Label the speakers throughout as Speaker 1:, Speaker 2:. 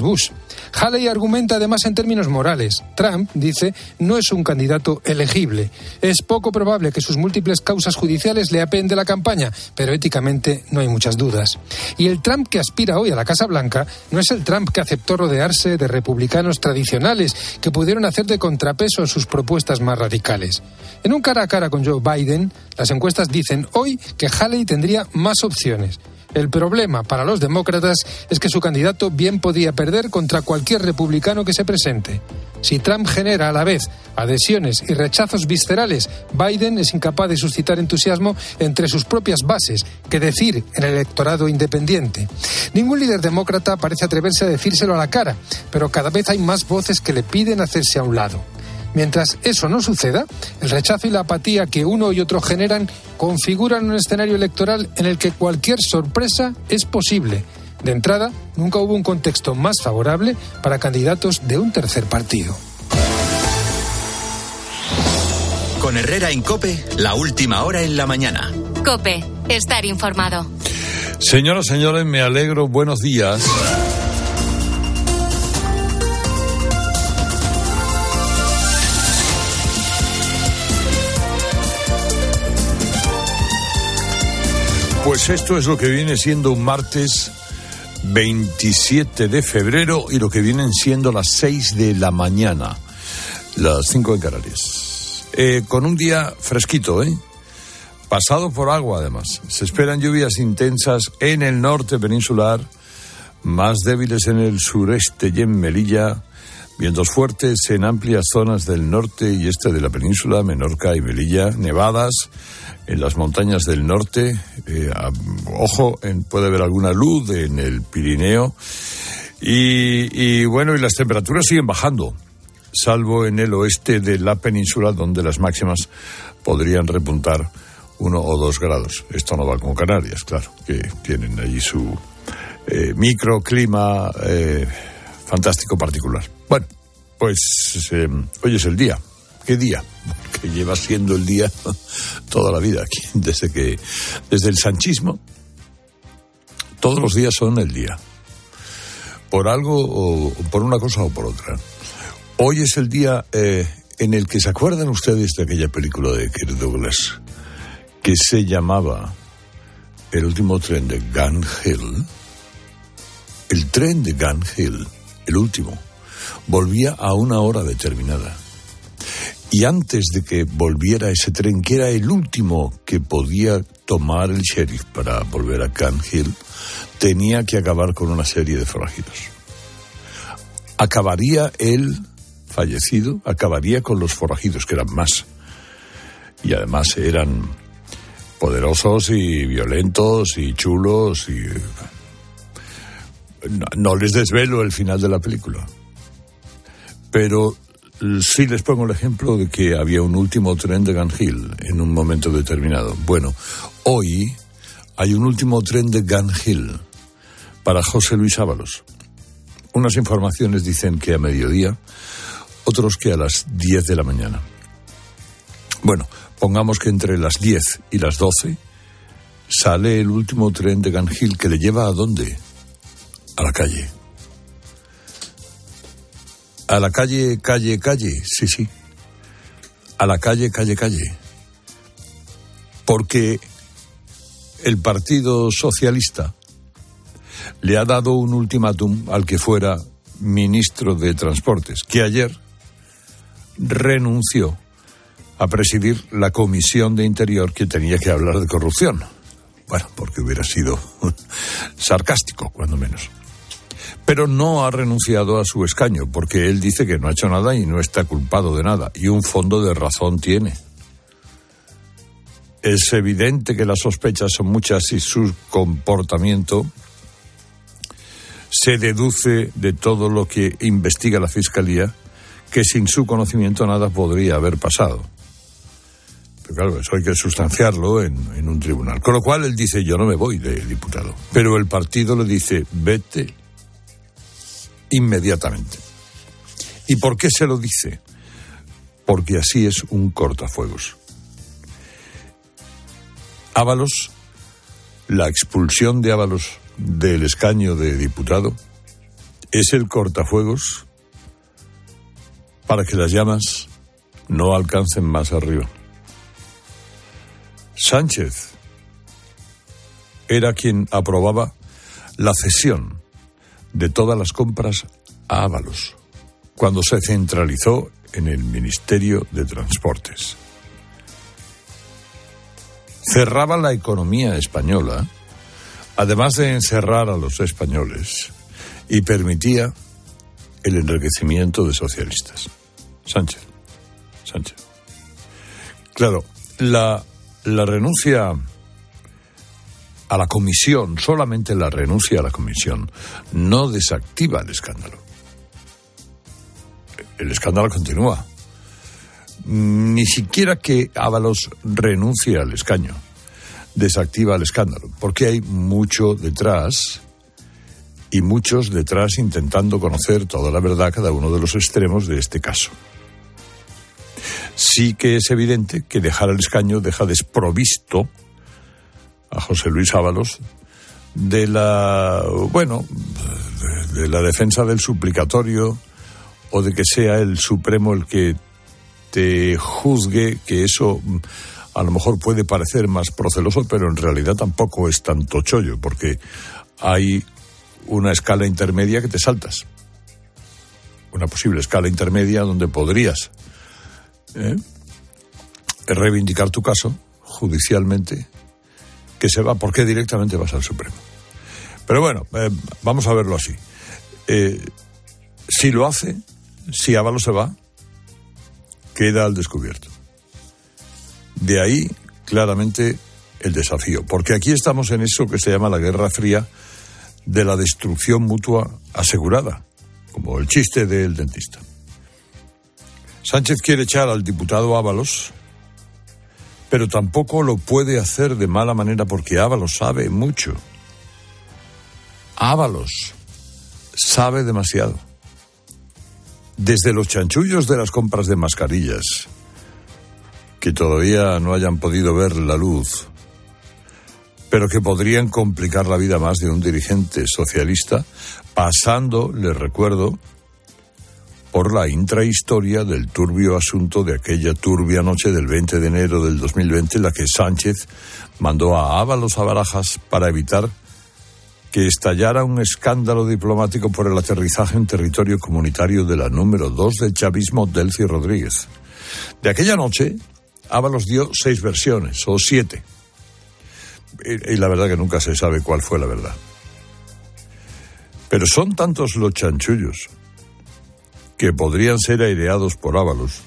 Speaker 1: Bush. Haley argumenta además en términos morales. Trump, dice, no es un candidato elegible. Es poco probable que sus múltiples causas judiciales le apeen de la campaña, pero éticamente no hay muchas dudas. Y el Trump que aspira hoy a la Casa Blanca no es el Trump que aceptó rodearse de republicanos tradicionales que pudieron hacer de contrapeso en sus propuestas más radicales. En un cara a cara con Joe Biden, las encuestas dicen hoy que Haley tendría más opciones. El problema para los demócratas es que su candidato bien podía perder contra cualquier republicano que se presente. Si Trump genera a la vez adhesiones y rechazos viscerales, Biden es incapaz de suscitar entusiasmo entre sus propias bases, que decir en el electorado independiente. Ningún líder demócrata parece atreverse a decírselo a la cara, pero cada vez hay más voces que le piden hacerse a un lado. Mientras eso no suceda, el rechazo y la apatía que uno y otro generan configuran un escenario electoral en el que cualquier sorpresa es posible. De entrada, nunca hubo un contexto más favorable para candidatos de un tercer partido.
Speaker 2: Con Herrera en Cope, la última hora en la mañana.
Speaker 3: Cope, estar informado.
Speaker 4: Señoras, señores, me alegro. Buenos días. Pues esto es lo que viene siendo un martes 27 de febrero y lo que vienen siendo las 6 de la mañana, las 5 de Canarias. Eh, con un día fresquito, ¿eh? Pasado por agua, además. Se esperan lluvias intensas en el norte peninsular, más débiles en el sureste y en Melilla, vientos fuertes en amplias zonas del norte y este de la península, Menorca y Melilla, nevadas en las montañas del norte. Eh, ojo, puede haber alguna luz en el Pirineo. Y, bueno, y las temperaturas siguen bajando, salvo en el oeste de la península, donde las máximas podrían repuntar uno o dos grados. Esto no va como Canarias, claro, que tienen allí su eh, microclima eh, fantástico particular. Bueno, pues hoy es el día. ¿Qué día? Que lleva siendo el día toda la vida aquí, desde que, desde el sanchismo, todos los días son el día. Por algo, o por una cosa o por otra. Hoy es el día eh, en el que se acuerdan ustedes de aquella película de Kirk Douglas que se llamaba El último tren de Gun Hill. El tren de Gun Hill, el último, volvía a una hora determinada. Y antes de que volviera ese tren, que era el último que podía tomar el sheriff para volver a Can Hill, tenía que acabar con una serie de forajidos. Acabaría él fallecido, acabaría con los forajidos, que eran más. Y además eran poderosos y violentos y chulos y... No, les desvelo el final de la película. Pero Sí les pongo el ejemplo de que había un último tren de Gun Hill en un momento determinado. Bueno, hoy hay un último tren de Gun Hill para José Luis Ábalos. Unas informaciones dicen que a mediodía, otros que a las 10 de la mañana. Bueno, pongamos que entre las 10 y las 12 sale el último tren de Gun Hill que le lleva a dónde? A la calle. A la calle, calle, calle, sí, sí. A la calle, calle, calle. Porque el Partido Socialista le ha dado un ultimátum al que fuera ministro de Transportes, que ayer renunció a presidir la Comisión de Interior que tenía que hablar de corrupción. Bueno, porque hubiera sido sarcástico, cuando menos pero no ha renunciado a su escaño, porque él dice que no ha hecho nada y no está culpado de nada, y un fondo de razón tiene. Es evidente que las sospechas son muchas y su comportamiento se deduce de todo lo que investiga la Fiscalía, que sin su conocimiento nada podría haber pasado. Pero claro, eso hay que sustanciarlo en, un tribunal. Con lo cual él dice, yo no me voy de diputado. Pero el partido le dice, vete inmediatamente. ¿Y por qué se lo dice? Porque así es un cortafuegos. Ábalos, la expulsión de Ábalos del escaño de diputado, es el cortafuegos para que las llamas no alcancen más arriba. Sánchez era quien aprobaba la cesión de todas las compras a Ábalos cuando se centralizó en el Ministerio de Transportes. Cerraba la economía española, además de encerrar a los españoles, y permitía el enriquecimiento de socialistas. Sánchez. Sánchez. Claro, la, la renuncia a la comisión, solamente la renuncia a la comisión, no desactiva el escándalo. El escándalo continúa. Ni siquiera que Ábalos renuncie al escaño desactiva el escándalo, porque hay mucho detrás y muchos detrás intentando conocer toda la verdad cada uno de los extremos de este caso. Sí que es evidente que dejar el escaño deja desprovisto a José Luis Ábalos de la, bueno, de, la defensa del suplicatorio o de que sea el Supremo el que te juzgue, que eso a lo mejor puede parecer más proceloso, pero en realidad tampoco es tanto chollo, porque hay una escala intermedia que te saltas. Una posible escala intermedia donde podrías ¿eh? reivindicar tu caso judicialmente, que se va, porque directamente vas al Supremo. Pero bueno, eh, vamos a verlo así. Eh, si lo hace, si Ávalo se va, queda al descubierto. De ahí, claramente, el desafío. Porque aquí estamos en eso que se llama la Guerra Fría de la destrucción mutua asegurada, como el chiste del dentista. Sánchez quiere echar al diputado Ábalos, pero tampoco lo puede hacer de mala manera porque Ábalos sabe mucho. Ábalos sabe demasiado. Desde los chanchullos de las compras de mascarillas, que todavía no hayan podido ver la luz, pero que podrían complicar la vida más de un dirigente socialista, pasando, les recuerdo, por la intrahistoria del turbio asunto de aquella turbia noche del 20 de enero del 2020 en la que Sánchez mandó a Ábalos a Barajas para evitar que estallara un escándalo diplomático por el aterrizaje en territorio comunitario de la número 2 del chavismo Delcy Rodríguez. De aquella noche, Ábalos dio seis versiones, o siete y, la verdad que nunca se sabe cuál fue la verdad. Pero son tantos los chanchullos que podrían ser aireados por Ábalos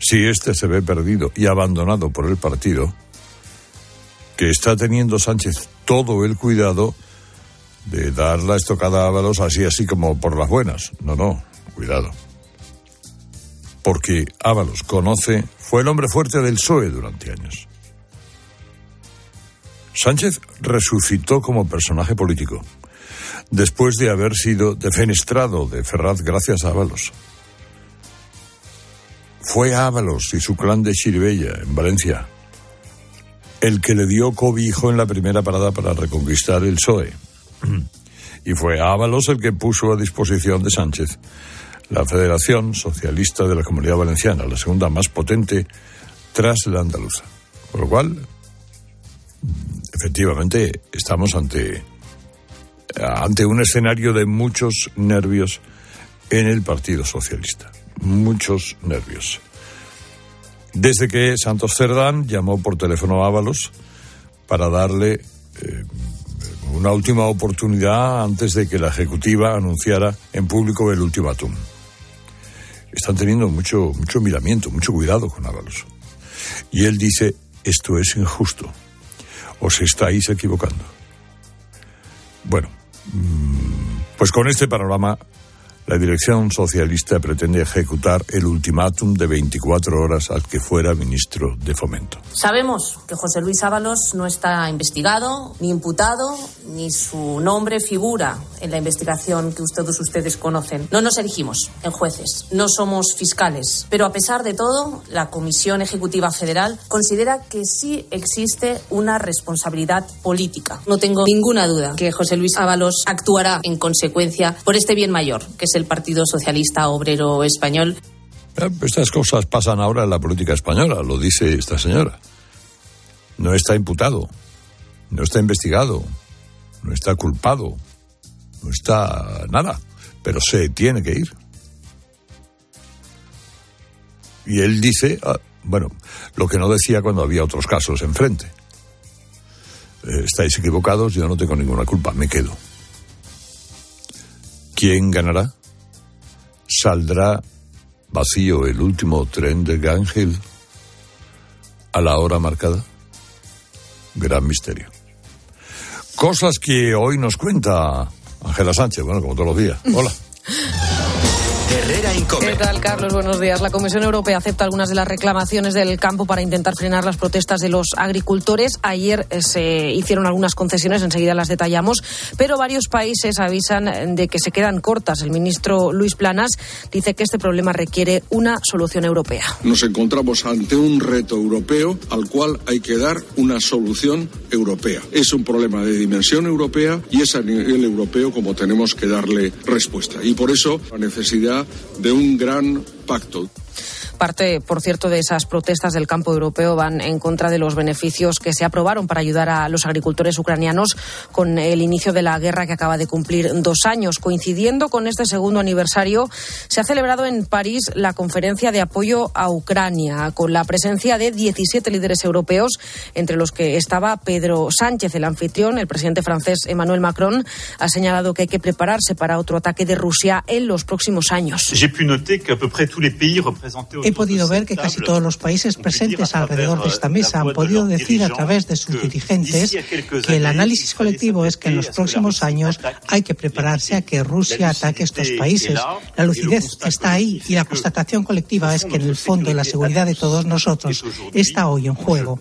Speaker 4: si éste se ve perdido y abandonado por el partido, que está teniendo Sánchez todo el cuidado de dar la estocada a Ábalos así, así como por las buenas. No, no, cuidado. Porque Ábalos conoce, fue el hombre fuerte del PSOE durante años. Sánchez resucitó como personaje político, después de haber sido defenestrado de Ferraz gracias a Ábalos. Fue Ábalos y su clan de Chiribella, en Valencia, el que le dio cobijo en la primera parada para reconquistar el PSOE. Y fue Ábalos el que puso a disposición de Sánchez la Federación Socialista de la Comunidad Valenciana, la segunda más potente tras la andaluza. Por lo cual, efectivamente estamos ante, ante un escenario de muchos nervios en el Partido Socialista. Muchos nervios. Desde que Santos Cerdán llamó por teléfono a Ábalos para darle eh, una última oportunidad antes de que la Ejecutiva anunciara en público el ultimátum. Están teniendo mucho, mucho miramiento, mucho cuidado con Ábalos. Y él dice, esto es injusto os estáis equivocando. Bueno, pues con este panorama, la dirección socialista pretende ejecutar el ultimátum de 24 horas al que fuera ministro de Fomento.
Speaker 5: Sabemos que José Luis Ábalos no está investigado, ni imputado, ni su nombre figura en la investigación que ustedes, ustedes conocen. No nos erigimos en jueces, no somos fiscales, pero a pesar de todo, la Comisión Ejecutiva Federal considera que sí existe una responsabilidad política. No tengo ninguna duda que José Luis Ábalos actuará en consecuencia por este bien mayor, que es el Partido Socialista Obrero Español.
Speaker 4: Eh, estas cosas pasan ahora en la política española, lo dice esta señora. No está imputado, no está investigado, no está culpado, no está nada, pero se tiene que ir. Y él dice, ah, bueno, lo que no decía cuando había otros casos enfrente. Eh, estáis equivocados, yo no tengo ninguna culpa, me quedo. ¿Quién ganará? ¿Saldrá vacío el último tren de Gangel a la hora marcada? Gran misterio. Cosas que hoy nos cuenta Ángela Sánchez, bueno, como todos los días. Hola.
Speaker 2: Herrera
Speaker 6: ¿Qué tal, Carlos? Buenos días. La Comisión Europea acepta algunas de las reclamaciones del campo para intentar frenar las protestas de los agricultores. Ayer eh, se hicieron algunas concesiones, enseguida las detallamos, pero varios países avisan de que se quedan cortas. El ministro Luis Planas dice que este problema requiere una solución europea.
Speaker 7: Nos encontramos ante un reto europeo al cual hay que dar una solución europea. Es un problema de dimensión europea y es a nivel europeo como tenemos que darle respuesta. Y por eso la necesidad de un gran pacto.
Speaker 6: Parte, por cierto, de esas protestas del campo europeo van en contra de los beneficios que se aprobaron para ayudar a los agricultores ucranianos con el inicio de la guerra que acaba de cumplir dos años. Coincidiendo con este segundo aniversario, se ha celebrado en París la conferencia de apoyo a Ucrania, con la presencia de 17 líderes europeos, entre los que estaba Pedro Sánchez, el anfitrión. El presidente francés Emmanuel Macron ha señalado que hay que prepararse para otro ataque de Rusia en los próximos años.
Speaker 8: He podido ver que casi todos los países presentes alrededor de esta mesa han podido decir a través de sus dirigentes que el análisis colectivo es que en los próximos años hay que prepararse a que Rusia ataque estos países. La lucidez está ahí y la constatación colectiva es que en el fondo la seguridad de todos nosotros está hoy en juego.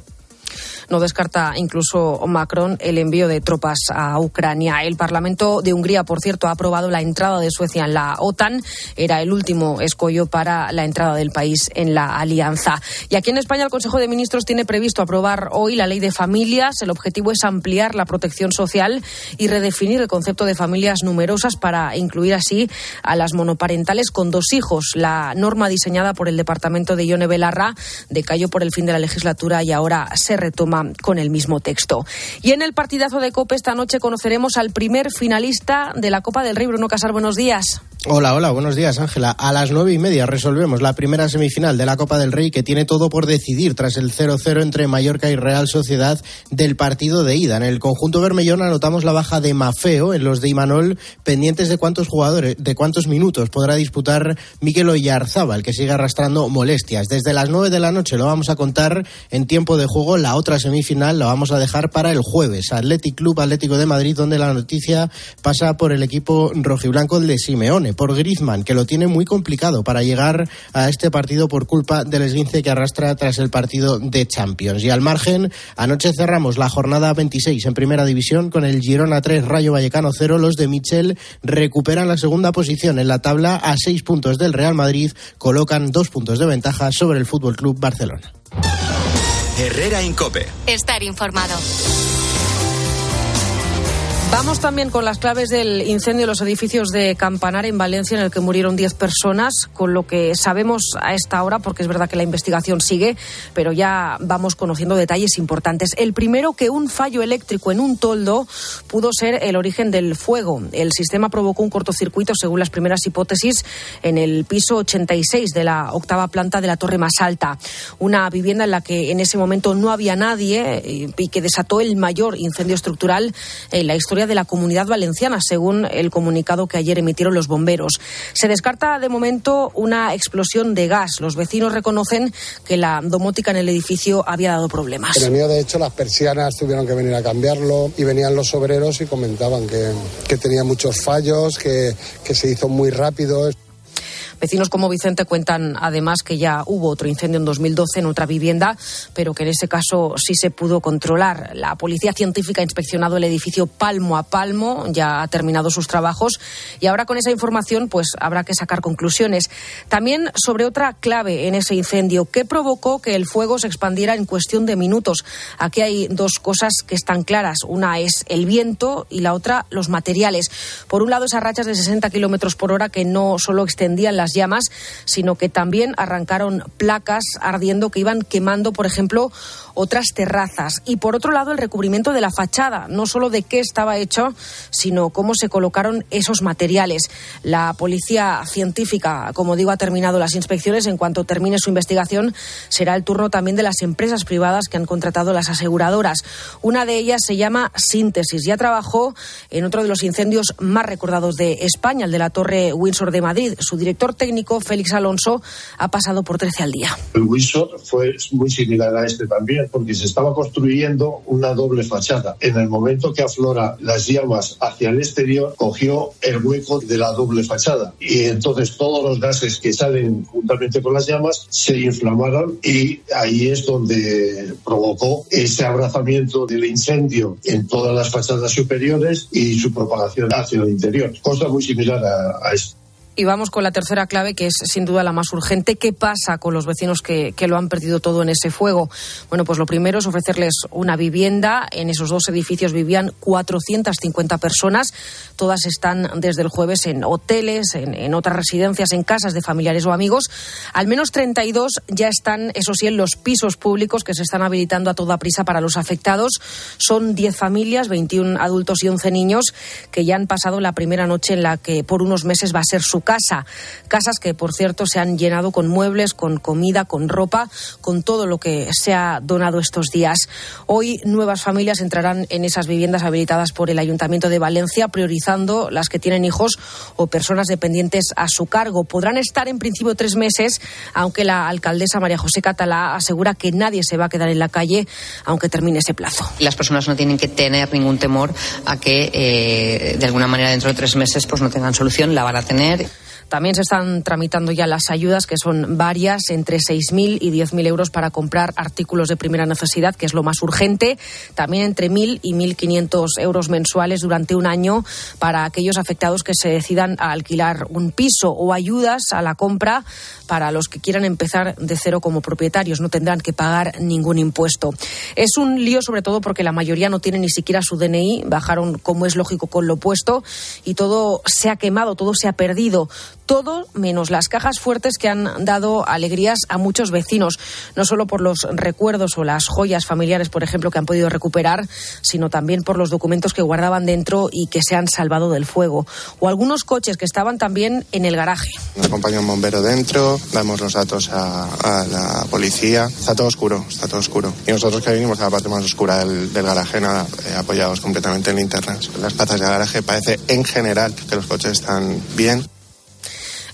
Speaker 6: No descarta incluso Macron el envío de tropas a Ucrania. El Parlamento de Hungría, por cierto, ha aprobado la entrada de Suecia en la OTAN. Era el último escollo para la entrada del país en la alianza. Y aquí en España el Consejo de Ministros tiene previsto aprobar hoy la ley de familias. El objetivo es ampliar la protección social y redefinir el concepto de familias numerosas para incluir así a las monoparentales con dos hijos. La norma diseñada por el Departamento de Ione Belarra decayó por el fin de la legislatura y ahora se retoma con el mismo texto. Y en el partidazo de COPE esta noche conoceremos al primer finalista de la Copa del Rey. Bruno Casar, buenos días.
Speaker 9: Hola, hola, buenos días, Ángela. A las nueve y media resolvemos la primera semifinal de la Copa del Rey que tiene todo por decidir tras el 0-0 entre Mallorca y Real Sociedad del partido de ida. En el conjunto Bermellón anotamos la baja de Mafeo en los de Imanol, pendientes de cuántos jugadores, de cuántos minutos podrá disputar Miquel Oyarzábal, que sigue arrastrando molestias. Desde las nueve de la noche lo vamos a contar en tiempo de juego. La otra semifinal la vamos a dejar para el jueves. Athletic Club Atlético de Madrid, donde la noticia pasa por el equipo rojiblanco de Simeone por Griezmann, que lo tiene muy complicado para llegar a este partido por culpa del esguince que arrastra tras el partido de Champions. Y al margen, anoche cerramos la jornada 26 en Primera División con el Girona 3, Rayo Vallecano 0. Los de Michel recuperan la segunda posición en la tabla a seis puntos del Real Madrid, colocan dos puntos de ventaja sobre el Fútbol Club Barcelona.
Speaker 2: Herrera Incope.
Speaker 3: Estar informado.
Speaker 6: Vamos también con las claves del incendio de los edificios de Campanar en Valencia, en el que murieron 10 personas, con lo que sabemos a esta hora, porque es verdad que la investigación sigue, pero ya vamos conociendo detalles importantes. El primero, que un fallo eléctrico en un toldo pudo ser el origen del fuego. El sistema provocó un cortocircuito, según las primeras hipótesis, en el piso 86 de la octava planta de la torre más alta. Una vivienda en la que en ese momento no había nadie eh, y que desató el mayor incendio estructural en la historia de la comunidad valenciana, según el comunicado que ayer emitieron los bomberos. Se descarta de momento una explosión de gas. Los vecinos reconocen que la domótica en el edificio había dado problemas.
Speaker 10: De hecho, las persianas tuvieron que venir a cambiarlo y venían los obreros y comentaban que, que tenía muchos fallos, que, que se hizo muy rápido.
Speaker 6: Vecinos como Vicente cuentan además que ya hubo otro incendio en 2012 en otra vivienda, pero que en ese caso sí se pudo controlar. La policía científica ha inspeccionado el edificio palmo a palmo, ya ha terminado sus trabajos y ahora con esa información pues habrá que sacar conclusiones. También sobre otra clave en ese incendio, ¿qué provocó que el fuego se expandiera en cuestión de minutos? Aquí hay dos cosas que están claras. Una es el viento y la otra los materiales. Por un lado, esas rachas de 60 kilómetros por hora que no solo extendían las llamas, sino que también arrancaron placas ardiendo que iban quemando, por ejemplo, otras terrazas. Y por otro lado, el recubrimiento de la fachada, no solo de qué estaba hecho, sino cómo se colocaron esos materiales. La policía científica, como digo, ha terminado las inspecciones. En cuanto termine su investigación, será el turno también de las empresas privadas que han contratado las aseguradoras. Una de ellas se llama Síntesis. Ya trabajó en otro de los incendios más recordados de España, el de la Torre Windsor de Madrid. Su director técnico, Félix Alonso, ha pasado por 13 al día.
Speaker 11: El Windsor fue muy similar a este también porque se estaba construyendo una doble fachada. En el momento que aflora las llamas hacia el exterior, cogió el hueco de la doble fachada. Y entonces todos los gases que salen juntamente con las llamas se inflamaron y ahí es donde provocó ese abrazamiento del incendio en todas las fachadas superiores y su propagación hacia el interior. Cosa muy similar a, a esto.
Speaker 6: Y vamos con la tercera clave, que es sin duda la más urgente. ¿Qué pasa con los vecinos que, que, lo han perdido todo en ese fuego? Bueno, pues lo primero es ofrecerles una vivienda. En esos dos edificios vivían 450 personas. Todas están desde el jueves en hoteles, en, en otras residencias, en casas de familiares o amigos. Al menos 32 ya están, eso sí, en los pisos públicos que se están habilitando a toda prisa para los afectados. Son 10 familias, 21 adultos y 11 niños que ya han pasado la primera noche en la que por unos meses va a ser su casa. Casas que, por cierto, se han llenado con muebles, con comida, con ropa, con todo lo que se ha donado estos días. Hoy nuevas familias entrarán en esas viviendas habilitadas por el Ayuntamiento de Valencia, priorizando las que tienen hijos o personas dependientes a su cargo. Podrán estar en principio tres meses, aunque la alcaldesa María José Catalá asegura que nadie se va a quedar en la calle aunque termine ese plazo.
Speaker 12: Las personas no tienen que tener ningún temor a que, eh, de alguna manera, dentro de tres meses, pues no tengan solución. La van a tener.
Speaker 6: También se están tramitando ya las ayudas, que son varias, entre 6.000 y 10.000 euros para comprar artículos de primera necesidad, que es lo más urgente. También entre 1.000 y 1.500 euros mensuales durante un año para aquellos afectados que se decidan a alquilar un piso o ayudas a la compra para los que quieran empezar de cero como propietarios. No tendrán que pagar ningún impuesto. Es un lío sobre todo porque la mayoría no tiene ni siquiera su DNI. Bajaron, como es lógico, con lo puesto y todo se ha quemado, todo se ha perdido todo menos las cajas fuertes que han dado alegrías a muchos vecinos, no solo por los recuerdos o las joyas familiares, por ejemplo, que han podido recuperar, sino también por los documentos que guardaban dentro y que se han salvado del fuego, o algunos coches que estaban también en el garaje.
Speaker 13: Me acompaña un bombero dentro, damos los datos a, la policía, está todo oscuro, está todo oscuro. Y nosotros que vinimos a la parte más oscura del, garaje, nada, eh, apoyados completamente en linternas. Las patas del garaje parece en general que los coches están bien.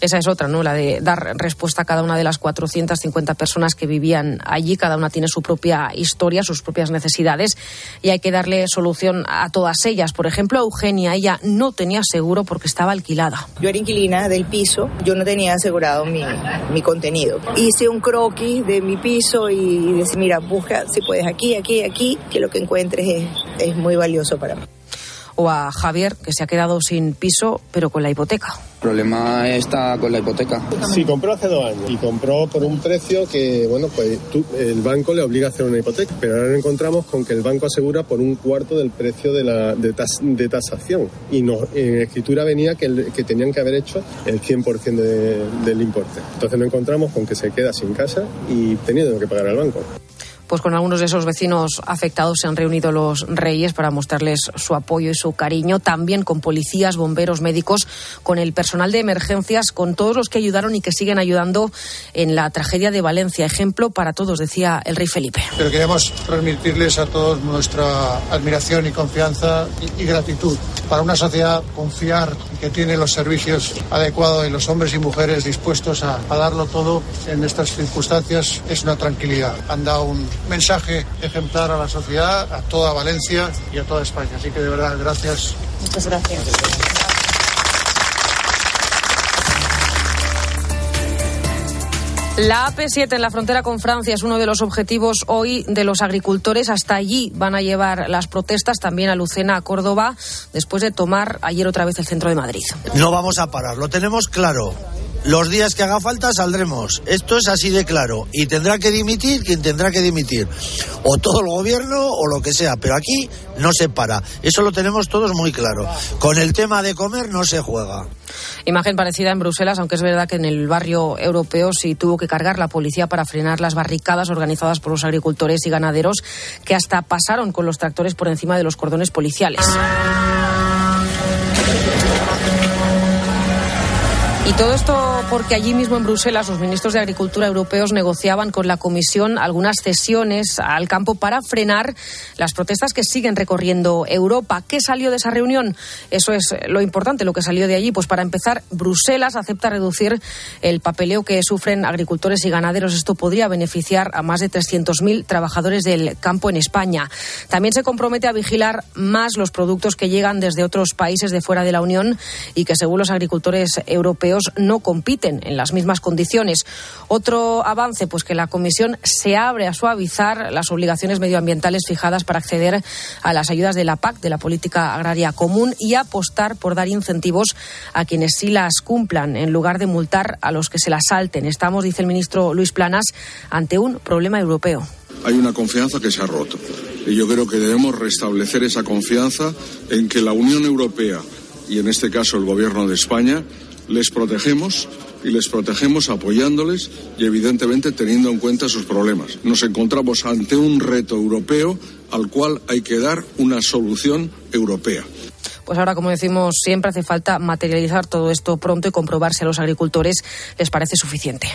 Speaker 6: Esa es otra, ¿no? La de dar respuesta a cada una de las 450 personas que vivían allí. Cada una tiene su propia historia, sus propias necesidades y hay que darle solución a todas ellas. Por ejemplo, a Eugenia, ella no tenía seguro porque estaba alquilada.
Speaker 14: Yo era inquilina del piso, yo no tenía asegurado mi, mi contenido. Hice un croquis de mi piso y decía, mira, busca si puedes aquí, aquí, aquí, que lo que encuentres es, es muy valioso para mí
Speaker 6: o a Javier, que se ha quedado sin piso, pero con la hipoteca.
Speaker 15: El problema está con la hipoteca.
Speaker 16: Sí, compró hace dos años y compró por un precio que, bueno, pues tú, el banco le obliga a hacer una hipoteca, pero ahora nos encontramos con que el banco asegura por un cuarto del precio de, la, de, tas, de tasación y nos, en escritura venía que, el, que tenían que haber hecho el 100% de, del importe. Entonces nos encontramos con que se queda sin casa y teniendo que pagar al banco.
Speaker 6: Pues con algunos de esos vecinos afectados se han reunido los reyes para mostrarles su apoyo y su cariño, también con policías, bomberos, médicos, con el personal de emergencias, con todos los que ayudaron y que siguen ayudando en la tragedia de Valencia. Ejemplo para todos, decía el rey Felipe.
Speaker 17: Pero queremos transmitirles a todos nuestra admiración y confianza y, y gratitud. Para una sociedad confiar que tiene los servicios adecuados y los hombres y mujeres dispuestos a, a darlo todo en estas circunstancias es una tranquilidad. Han dado un mensaje ejemplar a la sociedad, a toda Valencia y a toda España. Así que de verdad, gracias.
Speaker 5: Muchas gracias.
Speaker 6: La AP7 en la frontera con Francia es uno de los objetivos hoy de los agricultores. Hasta allí van a llevar las protestas, también a Lucena, a Córdoba, después de tomar ayer otra vez el centro de Madrid.
Speaker 18: No vamos a parar, lo tenemos claro. Los días que haga falta saldremos. Esto es así de claro. Y tendrá que dimitir quien tendrá que dimitir. O todo el gobierno o lo que sea. Pero aquí no se para. Eso lo tenemos todos muy claro. Con el tema de comer no se juega.
Speaker 6: Imagen parecida en Bruselas, aunque es verdad que en el barrio europeo sí tuvo que cargar la policía para frenar las barricadas organizadas por los agricultores y ganaderos que hasta pasaron con los tractores por encima de los cordones policiales. Y todo esto porque allí mismo en Bruselas los ministros de Agricultura europeos negociaban con la Comisión algunas cesiones al campo para frenar las protestas que siguen recorriendo Europa. ¿Qué salió de esa reunión? Eso es lo importante, lo que salió de allí. Pues para empezar, Bruselas acepta reducir el papeleo que sufren agricultores y ganaderos. Esto podría beneficiar a más de 300.000 trabajadores del campo en España. También se compromete a vigilar más los productos que llegan desde otros países de fuera de la Unión y que, según los agricultores europeos, no compiten en las mismas condiciones. Otro avance, pues que la Comisión se abre a suavizar las obligaciones medioambientales fijadas para acceder a las ayudas de la PAC, de la Política Agraria Común, y apostar por dar incentivos a quienes sí las cumplan, en lugar de multar a los que se las salten. Estamos, dice el ministro Luis Planas, ante un problema europeo.
Speaker 7: Hay una confianza que se ha roto. Y yo creo que debemos restablecer esa confianza en que la Unión Europea y en este caso el Gobierno de España les protegemos y les protegemos apoyándoles y evidentemente teniendo en cuenta sus problemas. Nos encontramos ante un reto europeo al cual hay que dar una solución europea.
Speaker 6: Pues ahora, como decimos, siempre hace falta materializar todo esto pronto y comprobar si a los agricultores les parece suficiente.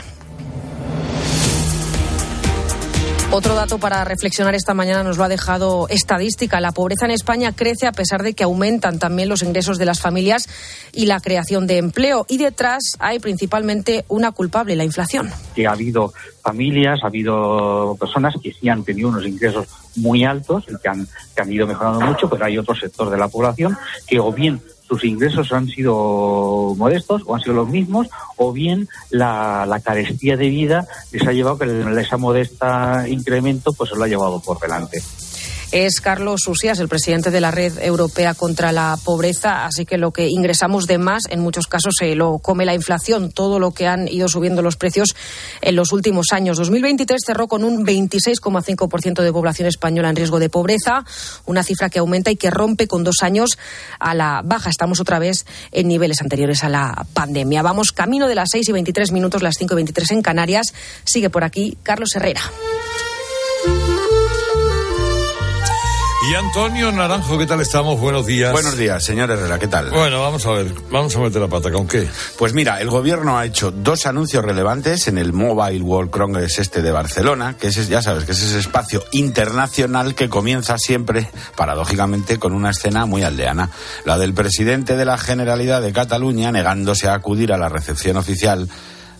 Speaker 6: Otro dato para reflexionar esta mañana nos lo ha dejado estadística. La pobreza en España crece a pesar de que aumentan también los ingresos de las familias y la creación de empleo. Y detrás hay principalmente una culpable, la inflación.
Speaker 19: Que ha habido familias, ha habido personas que sí han tenido unos ingresos muy altos y que han, que han ido mejorando mucho, pero hay otro sector de la población que o bien sus ingresos han sido modestos o han sido los mismos, o bien la, carestía de vida les ha llevado que esa modesta incremento pues se lo ha llevado por delante
Speaker 6: es Carlos Usías, el presidente de la Red Europea contra la Pobreza. Así que lo que ingresamos de más, en muchos casos, se lo come la inflación, todo lo que han ido subiendo los precios en los últimos años. 2023 cerró con un 26,5% de población española en riesgo de pobreza, una cifra que aumenta y que rompe con dos años a la baja. Estamos otra vez en niveles anteriores a la pandemia. Vamos camino de las 6 y 23 minutos, las 5 y 23 en Canarias. Sigue por aquí Carlos Herrera.
Speaker 4: Y Antonio Naranjo, ¿qué tal estamos? Buenos días.
Speaker 20: Buenos días, señor Herrera, ¿qué tal?
Speaker 4: Bueno, vamos a ver, vamos a meter la pata, ¿con qué?
Speaker 20: Pues mira, el gobierno ha hecho dos anuncios relevantes en el Mobile World Congress este de Barcelona, que es, ya sabes, que es ese espacio internacional que comienza siempre, paradójicamente, con una escena muy aldeana. La del presidente de la Generalidad de Cataluña negándose a acudir a la recepción oficial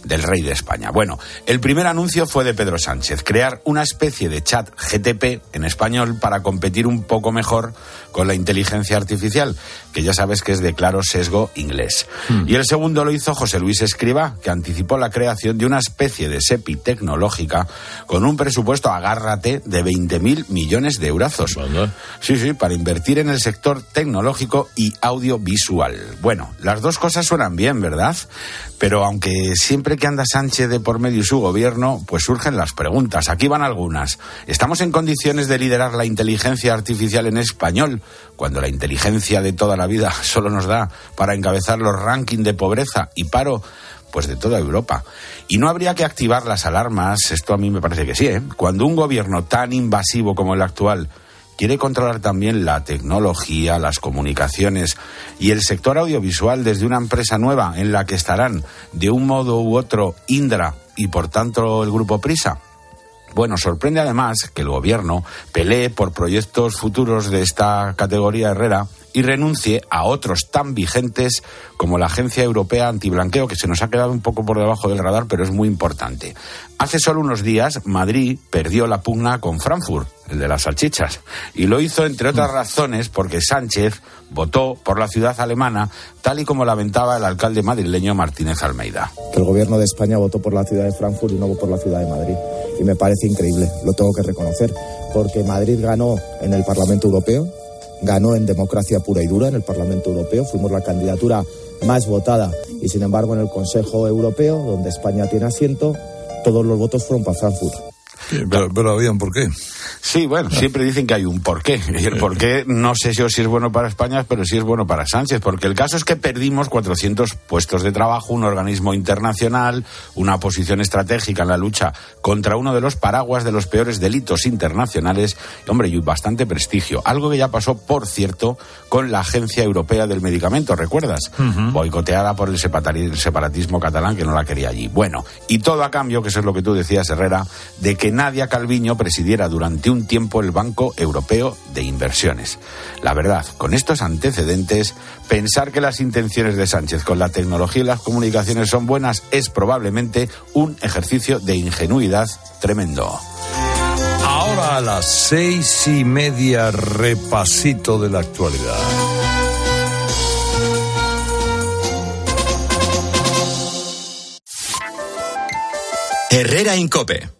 Speaker 20: del rey de España. Bueno, el primer anuncio fue de Pedro Sánchez, crear una especie de chat GTP en español para competir un poco mejor con la inteligencia artificial, que ya sabes que es de claro sesgo inglés. Hmm. Y el segundo lo hizo José Luis Escriba, que anticipó la creación de una especie de SEPI tecnológica con un presupuesto, agárrate, de 20.000 millones de eurazos. Sí, sí, para invertir en el sector tecnológico y audiovisual. Bueno, las dos cosas suenan bien, ¿verdad? Pero aunque siempre que anda Sánchez de por medio y su gobierno, pues surgen las preguntas. Aquí van algunas. ¿Estamos en condiciones de liderar la inteligencia artificial en español cuando la inteligencia de toda la vida solo nos da para encabezar los rankings de pobreza y paro? pues de toda Europa. Y no habría que activar las alarmas, esto a mí me parece que sí, ¿eh? Cuando un gobierno tan invasivo como el actual quiere controlar también la tecnología, las comunicaciones y el sector audiovisual desde una empresa nueva en la que estarán de un modo u otro Indra y por tanto el grupo Prisa. Bueno, sorprende además que el gobierno pelee por proyectos futuros de esta categoría Herrera y renuncie a otros tan vigentes como la Agencia Europea Antiblanqueo, que se nos ha quedado un poco por debajo del radar, pero es muy importante. Hace solo unos días, Madrid perdió la pugna con Frankfurt, el de las salchichas, y lo hizo, entre otras razones, porque Sánchez votó por la ciudad alemana, tal y como lamentaba el alcalde madrileño Martínez Almeida.
Speaker 21: Que el gobierno de España votó por la ciudad de Frankfurt y no por la ciudad de Madrid. Y me parece increíble, lo tengo que reconocer, porque Madrid ganó en el Parlamento Europeo, ganó en democracia pura y dura en el Parlamento Europeo, fuimos la candidatura más votada y sin embargo en el Consejo Europeo, donde España tiene asiento, todos los votos fueron para Frankfurt.
Speaker 4: Pero, pero había un porqué.
Speaker 20: Sí, bueno, siempre dicen que hay un porqué. Y el porqué no sé si es bueno para España, pero sí es bueno para Sánchez, porque el caso es que perdimos 400 puestos de trabajo, un organismo internacional, una posición estratégica en la lucha contra uno de los paraguas de los peores delitos internacionales, y, hombre, y bastante prestigio. Algo que ya pasó, por cierto, con la Agencia Europea del Medicamento, ¿recuerdas? Boicoteada por el separatismo catalán que no la quería allí. Bueno, y todo a cambio, que eso es lo que tú decías, Herrera, de que Nadia Calviño presidiera durante un tiempo el Banco Europeo de Inversiones. La verdad, con estos antecedentes, pensar que las intenciones de Sánchez con la tecnología y las comunicaciones son buenas es probablemente un ejercicio de ingenuidad tremendo.
Speaker 4: Ahora a las seis y media, repasito de la actualidad.
Speaker 2: Herrera Incope.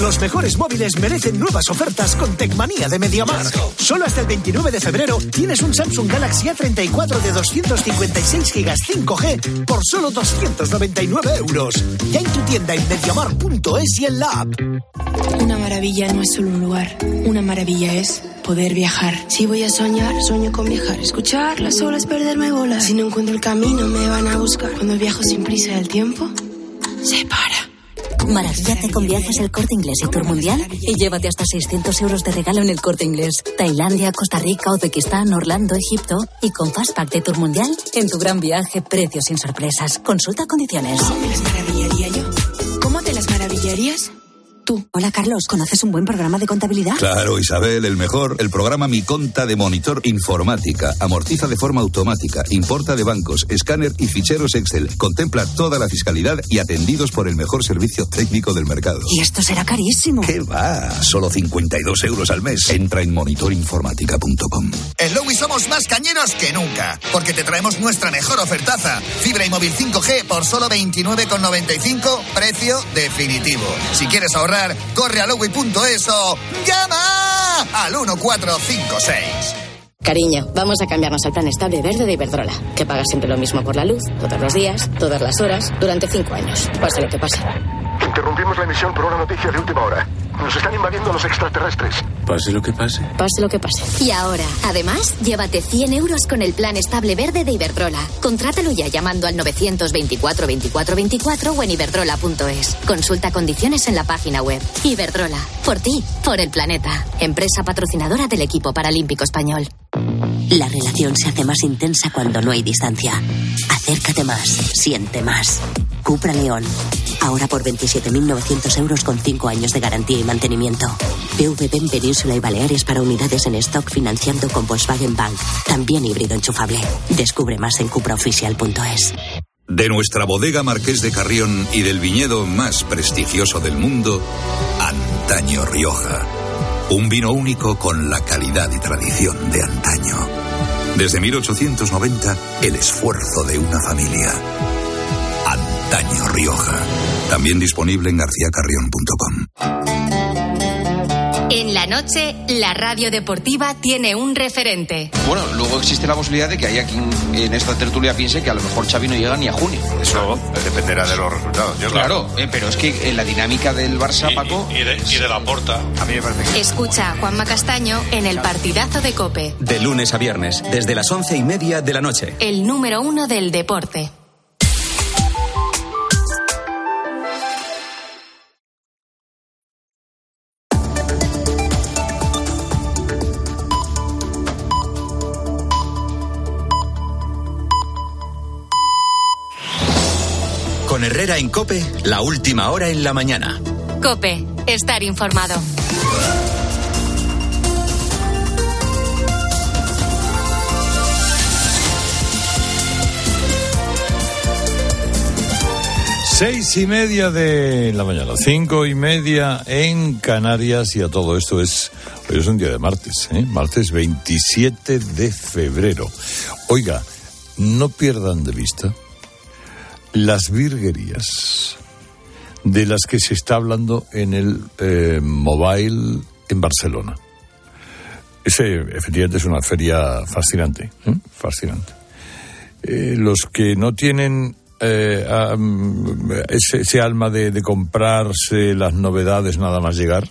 Speaker 22: Los mejores móviles merecen nuevas ofertas con Tecmanía de Mediamar. Solo hasta el 29 de febrero tienes un Samsung Galaxy A34 de 256 GB 5G por solo 299 euros. Ya en tu tienda en mediamar.es y en la app.
Speaker 23: Una maravilla no es solo un lugar, una maravilla es poder viajar. Si voy a soñar, sueño con viajar. Escuchar las olas, perderme bolas. Si no encuentro el camino, me van a buscar. Cuando viajo sin prisa, el tiempo se para.
Speaker 24: Maravíllate con viajes el corte inglés y tour mundial y llévate hasta 600 euros de regalo en el corte inglés. Tailandia, Costa Rica, Uzbekistán, Orlando, Egipto y con Fastpack de tour mundial en tu gran viaje, precios sin sorpresas. Consulta condiciones.
Speaker 23: ¿Cómo me las maravillaría yo? ¿Cómo te las maravillarías?
Speaker 24: Hola Carlos, ¿conoces un buen programa de contabilidad?
Speaker 25: Claro, Isabel, el mejor. El programa Mi Conta de Monitor Informática. Amortiza de forma automática, importa de bancos, escáner y ficheros Excel. Contempla toda la fiscalidad y atendidos por el mejor servicio técnico del mercado.
Speaker 24: Y esto será carísimo.
Speaker 25: ¿Qué va? Solo 52 euros al mes. Entra en monitorinformática.com.
Speaker 26: En Lowy somos más cañeros que nunca, porque te traemos nuestra mejor ofertaza. Fibra y móvil 5G por solo 29,95, precio definitivo. Si quieres ahorrar, corre a lowy.es o llama al 1456.
Speaker 27: Cariño, vamos a cambiarnos al plan estable verde de Iberdrola, que paga siempre lo mismo por la luz, todos los días, todas las horas, durante cinco años. Pase lo que pase.
Speaker 28: Interrumpimos la emisión por una noticia de última hora. Nos están invadiendo los extraterrestres.
Speaker 20: Pase lo que pase.
Speaker 27: Pase lo que pase.
Speaker 3: Y ahora, además, llévate 100 euros con el plan estable verde de Iberdrola. Contrátalo ya llamando al 924 24 24 o en iberdrola.es. Consulta condiciones en la página web. Iberdrola, por ti, por el planeta. Empresa patrocinadora del equipo paralímpico español.
Speaker 29: La relación se hace más intensa cuando no hay distancia. Acércate más, siente más. Cupra León. Ahora por 27.900 euros con 5 años de garantía y mantenimiento. PVP en Península y Baleares para unidades en stock financiando con Volkswagen Bank. También híbrido enchufable. Descubre más en cupraoficial.es.
Speaker 25: De nuestra bodega Marqués de Carrión y del viñedo más prestigioso del mundo, Antaño Rioja. Un vino único con la calidad y tradición de antaño. Desde 1890, el esfuerzo de una familia. Antaño Rioja. También disponible en garcíacarrión.com.
Speaker 3: En la noche, la radio deportiva tiene un referente.
Speaker 30: Bueno, luego existe la posibilidad de que haya quien en esta tertulia piense que a lo mejor Xavi no llega ni a junio.
Speaker 31: Eso dependerá de los resultados. Yo,
Speaker 30: claro, eh, pero es que en la dinámica del Barça, Paco...
Speaker 31: Y, de, y de la porta, a mí me parece que...
Speaker 3: Escucha a Juanma Castaño en el partidazo de Cope.
Speaker 2: De lunes a viernes, desde las once y media de la noche.
Speaker 3: El número uno del deporte.
Speaker 2: Con Herrera en Cope, la última hora en la mañana.
Speaker 3: Cope, estar informado.
Speaker 4: Seis y media de la mañana, cinco y media en Canarias y a todo esto es, hoy es un día de martes, ¿eh? martes 27 de febrero. Oiga, no pierdan de vista las virguerías de las que se está hablando en el eh, Mobile en Barcelona. Ese efectivamente es una feria fascinante, ¿eh? fascinante. Eh, los que no tienen eh, ese, ese alma de, comprarse las novedades nada más llegar,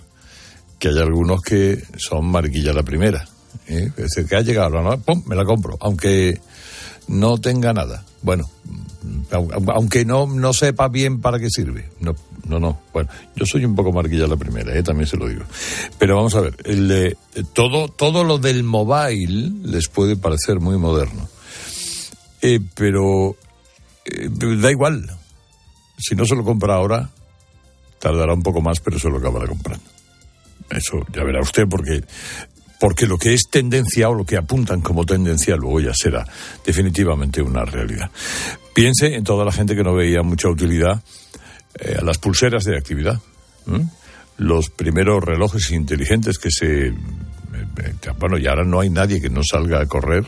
Speaker 4: que hay algunos que son mariquilla la primera. Es decir, que ha llegado la ¡pum! me la compro, aunque no tenga nada. Bueno, au- aunque no, no sepa bien para qué sirve. No, no, no. Bueno, yo soy un poco marquilla la primera, ¿eh? también se lo digo. Pero vamos a ver, eh, todo, todo lo del mobile les puede parecer muy moderno. Eh, pero eh, da igual. Si no se lo compra ahora, tardará un poco más, pero se lo acabará comprando. Eso ya verá usted, porque porque lo que es tendencia o lo que apuntan como tendencia luego ya será definitivamente una realidad. Piense en toda la gente que no veía mucha utilidad eh, a las pulseras de actividad. Los primeros relojes inteligentes que se... eh, Bueno, y ahora no hay nadie que no salga a correr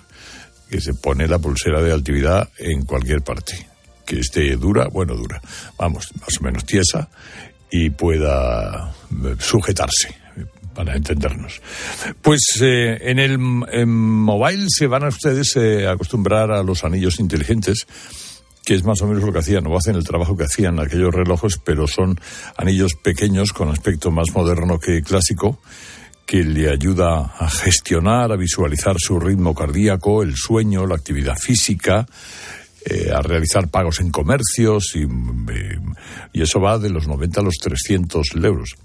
Speaker 4: que se pone la pulsera de actividad en cualquier parte. Que esté dura, bueno, dura, vamos, más o menos tiesa y pueda eh, sujetarse para entendernos. Pues eh, en el en mobile se van a ustedes eh, acostumbrar a los anillos inteligentes, que es más o menos lo que hacían, o hacen el trabajo que hacían aquellos relojes, pero son anillos pequeños con aspecto más moderno que clásico, que le ayuda a gestionar, a visualizar su ritmo cardíaco, el sueño, la actividad física, eh, a realizar pagos en comercios y eso va de los 90 a los 300 euros.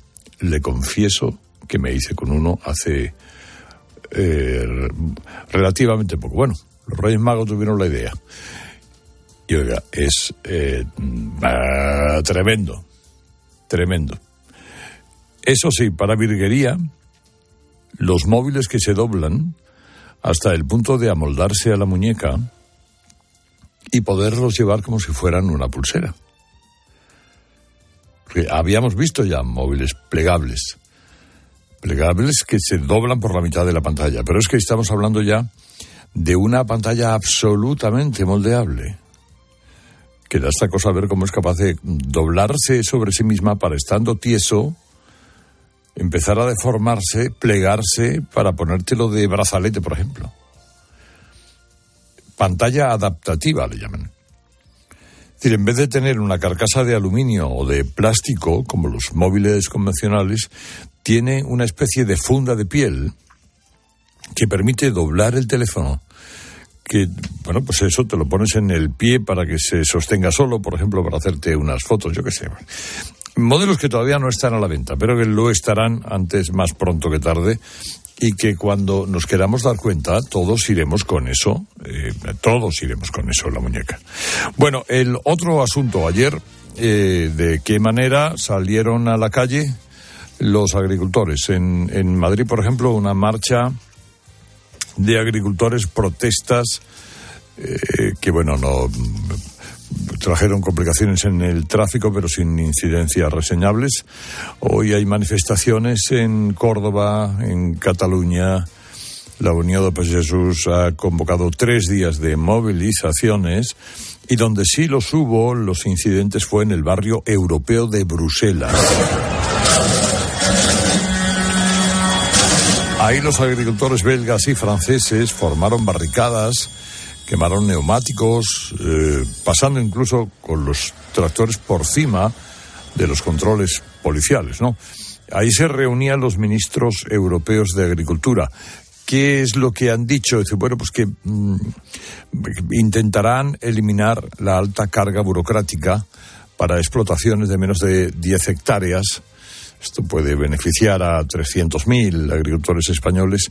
Speaker 4: Le confieso que me hice con uno hace eh, relativamente poco. Bueno, los Reyes Magos tuvieron la idea. Y oiga, es eh, ah, tremendo, tremendo. Eso sí, para virguería, los móviles que se doblan hasta el punto de amoldarse a la muñeca y poderlos llevar como si fueran una pulsera. Habíamos visto ya móviles plegables, plegables que se doblan por la mitad de la pantalla, pero es que estamos hablando ya de una pantalla absolutamente moldeable. Que da esta cosa a ver cómo es capaz de doblarse sobre sí misma para estando tieso, empezar a deformarse, plegarse para ponértelo de brazalete, por ejemplo. Pantalla adaptativa le llaman. Es decir, en vez de tener una carcasa de aluminio o de plástico, como los móviles convencionales, tiene una especie de funda de piel que permite doblar el teléfono. Que, bueno, pues eso te lo pones en el pie para que se sostenga solo, por ejemplo, para hacerte unas fotos, yo qué sé. Modelos que todavía no están a la venta, pero que lo estarán antes más pronto que tarde y que cuando nos queramos dar cuenta, todos iremos con eso, eh, todos iremos con eso en la muñeca. Bueno, el otro asunto ayer, eh, de qué manera salieron a la calle los agricultores. En, Madrid, por ejemplo, una marcha de agricultores, protestas, eh, que bueno, no trajeron complicaciones en el tráfico, pero sin incidencias reseñables. Hoy hay manifestaciones en Córdoba, en Cataluña. La Unión de Jesús ha convocado tres días de movilizaciones y donde sí los hubo, los incidentes fue en el barrio europeo de Bruselas. Ahí los agricultores belgas y franceses formaron barricadas quemaron neumáticos, eh, pasando incluso con los tractores por cima de los controles policiales, ¿no? Ahí se reunían los ministros europeos de Agricultura. ¿Qué es lo que han dicho? Dice, bueno, pues que mm, intentarán eliminar la alta carga burocrática para explotaciones de menos de 10 hectáreas. Esto puede beneficiar a 300.000 agricultores españoles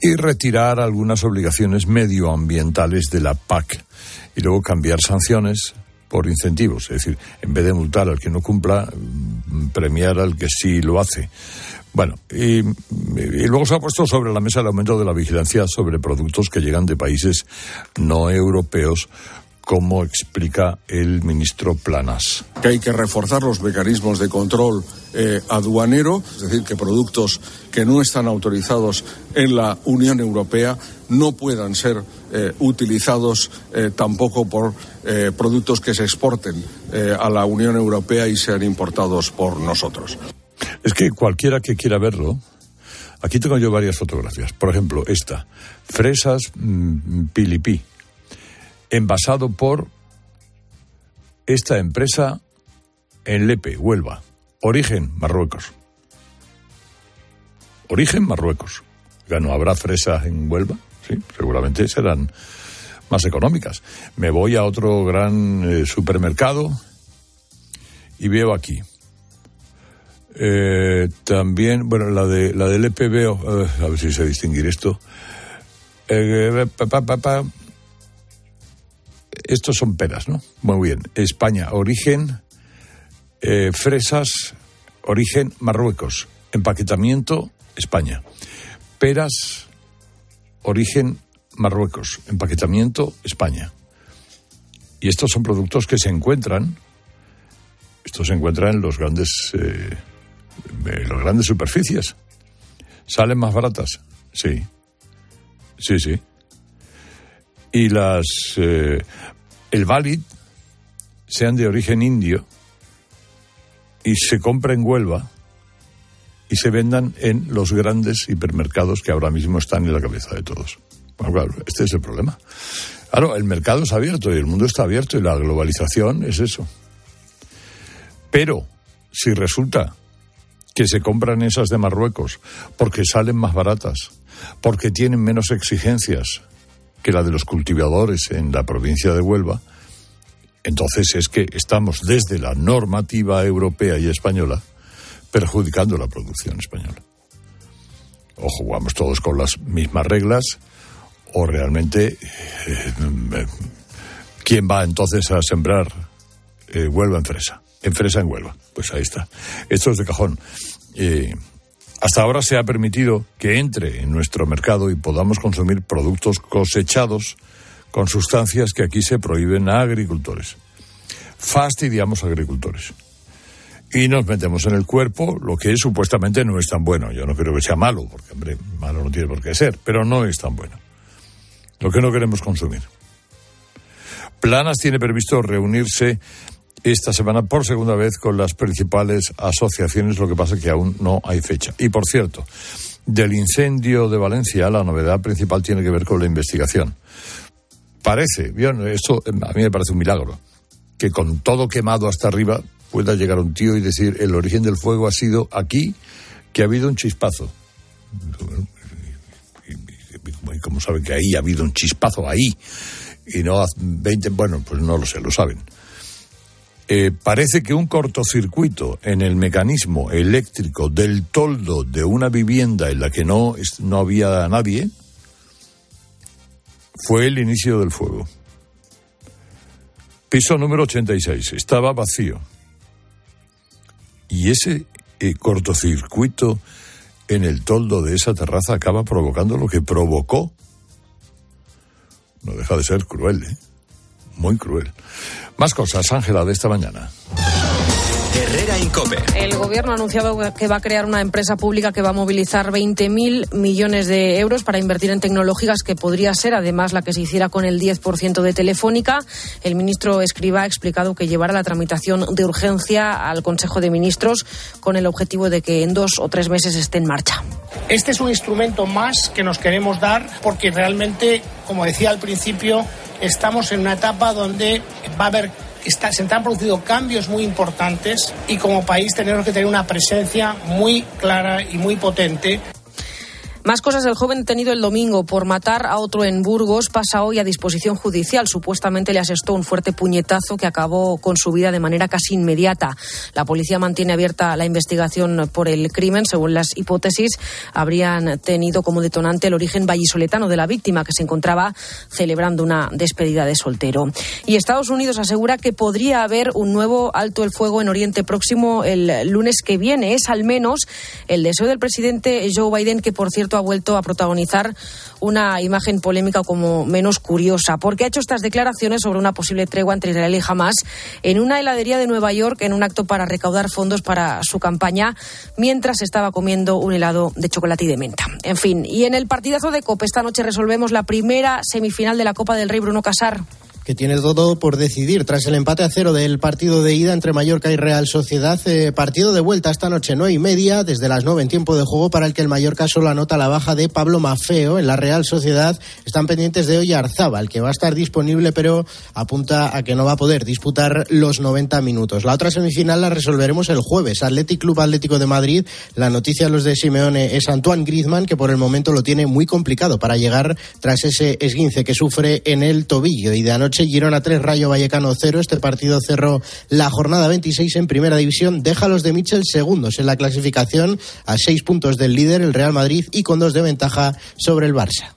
Speaker 4: y retirar algunas obligaciones medioambientales de la PAC y luego cambiar sanciones por incentivos, es decir, en vez de multar al que no cumpla, mm, premiar al que sí lo hace. Bueno, y, y, luego se ha puesto sobre la mesa el aumento de la vigilancia sobre productos que llegan de países no europeos como explica el ministro Planas.
Speaker 7: Que hay que reforzar los mecanismos de control eh, aduanero, es decir, que productos que no están autorizados en la Unión Europea no puedan ser eh, utilizados eh, tampoco por productos que se exporten a la Unión Europea y sean importados por nosotros.
Speaker 4: Es que cualquiera que quiera verlo, aquí tengo yo varias fotografías. Por ejemplo, esta, fresas mmm, pilipí envasado por esta empresa en Lepe, Huelva. Origen, Marruecos. Origen, Marruecos. Ya no habrá fresas en Huelva, sí, seguramente serán más económicas. Me voy a otro gran eh, supermercado y veo aquí. Eh, también, bueno, la de la del Lepe veo, eh, a ver si se distinguir esto. Pa, pa, estos son peras, ¿no? Muy bien. España, origen, eh, fresas, origen Marruecos. Empaquetamiento, España. Peras, origen Marruecos. Empaquetamiento, España. Y estos son productos que se encuentran, estos se encuentran en los grandes, eh, las grandes superficies. ¿Salen más baratas? Sí. Sí, sí y las eh, el Valid sean de origen indio y se compra en Huelva y se vendan en los grandes hipermercados que ahora mismo están en la cabeza de todos. Bueno, claro, este es el problema. Claro, el mercado es abierto y el mundo está abierto y la globalización es eso. Pero si resulta que se compran esas de Marruecos porque salen más baratas, porque tienen menos exigencias, que la de los cultivadores en la provincia de Huelva, entonces es que estamos desde la normativa europea y española perjudicando la producción española. O jugamos todos con las mismas reglas o realmente eh, quién va entonces a sembrar eh, Huelva en fresa, en fresa en Huelva. Pues ahí está. Esto es de cajón. Eh, hasta ahora se ha permitido que entre en nuestro mercado y podamos consumir productos cosechados con sustancias que aquí se prohíben a agricultores. Fastidiamos a agricultores. Y nos metemos en el cuerpo lo que supuestamente no es tan bueno. Yo no creo que sea malo, porque, hombre, malo no tiene por qué ser, pero no es tan bueno. Lo que no queremos consumir. Planas tiene previsto reunirse esta semana por segunda vez con las principales asociaciones, lo que pasa es que aún no hay fecha. Y por cierto, del incendio de Valencia, la novedad principal tiene que ver con la investigación. Parece, bien, esto a mí me parece un milagro, que con todo quemado hasta arriba pueda llegar un tío y decir el origen del fuego ha sido aquí, que ha habido un chispazo. Y como saben que ahí ha habido un chispazo ahí y no 20, bueno, pues no lo sé, lo saben eh, parece que un cortocircuito en el mecanismo eléctrico del toldo de una vivienda en la que no, no había nadie fue el inicio del fuego. Piso número 86, estaba vacío. Y ese eh, cortocircuito en el toldo de esa terraza acaba provocando lo que provocó. No deja de ser cruel, ¿eh? Muy cruel. Más cosas, Ángela, de esta mañana.
Speaker 2: Herrera Incope.
Speaker 6: El gobierno ha anunciado que va a crear una empresa pública que va a movilizar 20.000 millones de euros para invertir en tecnológicas que podría ser además la que se hiciera con el 10% de Telefónica. El ministro Escriba ha explicado que llevará la tramitación de urgencia al Consejo de Ministros con el objetivo de que en dos o tres meses esté en marcha.
Speaker 32: Este es un instrumento más que nos queremos dar porque realmente, como decía al principio, estamos en una etapa donde va a haber se han producido cambios muy importantes y como país tenemos que tener una presencia muy clara y muy potente
Speaker 6: más cosas. El joven detenido el domingo por matar a otro en Burgos pasa hoy a disposición judicial. Supuestamente le asestó un fuerte puñetazo que acabó con su vida de manera casi inmediata. La policía mantiene abierta la investigación por el crimen. Según las hipótesis, habrían tenido como detonante el origen vallisoletano de la víctima, que se encontraba celebrando una despedida de soltero. Y Estados Unidos asegura que podría haber un nuevo alto el fuego en Oriente Próximo el lunes que viene. Es al menos el deseo del presidente Joe Biden, que por cierto ha vuelto a protagonizar una imagen polémica como menos curiosa, porque ha hecho estas declaraciones sobre una posible tregua entre Israel y Hamas en una heladería de Nueva York en un acto para recaudar fondos para su campaña, mientras estaba comiendo un helado de chocolate y de menta. En fin, y en el partidazo de COPE esta noche resolvemos la primera semifinal de la Copa del Rey Bruno Casar
Speaker 9: que tiene todo por decidir tras el empate a cero del partido de ida entre Mallorca y Real Sociedad. Eh, partido de vuelta esta noche, nueve y media, desde las nueve en tiempo de juego, para el que el Mallorca solo anota la baja de Pablo Mafeo. En la Real Sociedad están pendientes de hoy el que va a estar disponible, pero apunta a que no va a poder disputar los 90 minutos. La otra semifinal la resolveremos el jueves. Athletic Club Atlético de Madrid. La noticia de los de Simeone es Antoine Griezmann, que por el momento lo tiene muy complicado para llegar tras ese esguince que sufre en el tobillo. Y de anoche noche, Girona 3, Rayo Vallecano 0. Este partido cerró la jornada 26 en Primera División. Deja a los de Mitchell segundos en la clasificación a seis puntos del líder, el Real Madrid, y con dos de ventaja sobre el Barça.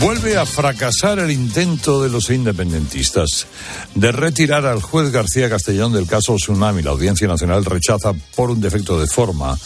Speaker 4: Vuelve a fracasar el intento de los independentistas de retirar al juez García Castellón del caso Tsunami. La Audiencia Nacional rechaza por un defecto de forma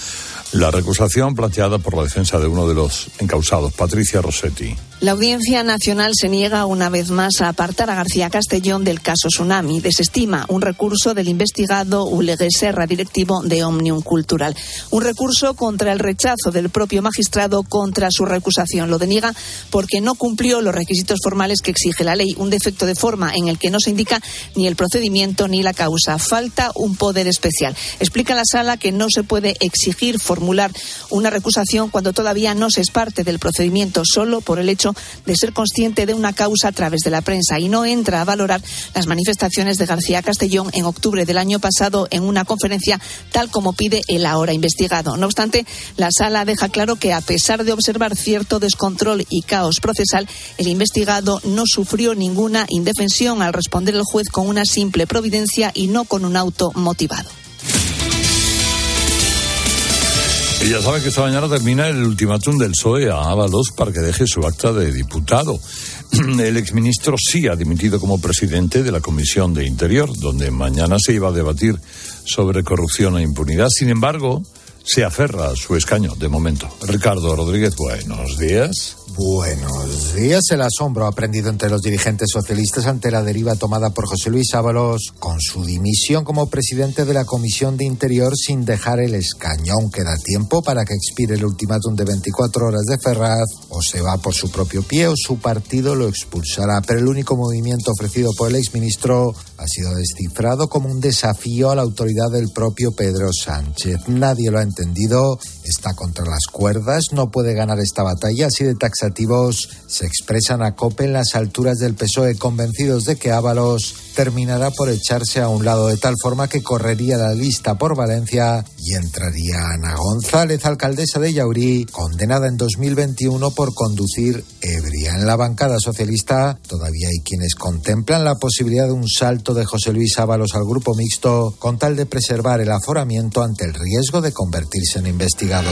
Speaker 4: la recusación planteada por la defensa de uno de los encausados, Patricia Rossetti.
Speaker 33: La Audiencia Nacional se niega una vez más a apartar a García Castellón del caso Tsunami. Desestima un recurso del investigado Ulegue Serra, directivo de Omnium Cultural. Un recurso contra el rechazo del propio magistrado contra su recusación. Lo deniega porque no cumplió los requisitos formales que exige la ley. Un defecto de forma en el que no se indica ni el procedimiento ni la causa. Falta un poder especial. Explica la sala que no se puede exigir formular una recusación cuando todavía no se es parte del procedimiento solo por el hecho de ser consciente de una causa a través de la prensa y no entra a valorar las manifestaciones de García Castellón en octubre del año pasado en una conferencia tal como pide el ahora investigado. No obstante, la sala deja claro que a pesar de observar cierto descontrol y caos procesal, el investigado no sufrió ninguna indefensión al responder el juez con una simple providencia y no con un auto motivado.
Speaker 4: Y ya saben que esta mañana termina el ultimátum del PSOE a Ábalos para que deje su acta de diputado. El exministro sí ha dimitido como presidente de la Comisión de Interior, donde mañana se iba a debatir sobre corrupción e impunidad. Sin embargo, se aferra a su escaño de momento. Ricardo Rodríguez, buenos días.
Speaker 34: Buenos días. El asombro aprendido entre los dirigentes socialistas ante la deriva tomada por José Luis Ábalos con su dimisión como presidente de la Comisión de Interior sin dejar el escañón. Queda tiempo para que expire el ultimátum de 24 horas de Ferraz o se va por su propio pie o su partido lo expulsará. Pero el único movimiento ofrecido por el exministro ha sido descifrado como un desafío a la autoridad del propio Pedro Sánchez. Nadie lo ha entendido. Está contra las cuerdas, no puede ganar esta batalla así de taxa se expresan a COPE en las alturas del PSOE, convencidos de que Ábalos terminará por echarse a un lado de tal forma que correría la lista por Valencia Y entraría Ana González, alcaldesa de Yaurí, condenada en 2021 por conducir ebria. En la bancada socialista todavía hay quienes contemplan la posibilidad de un salto de José Luis Ábalos al grupo mixto con tal de preservar el aforamiento ante el riesgo de convertirse en investigado.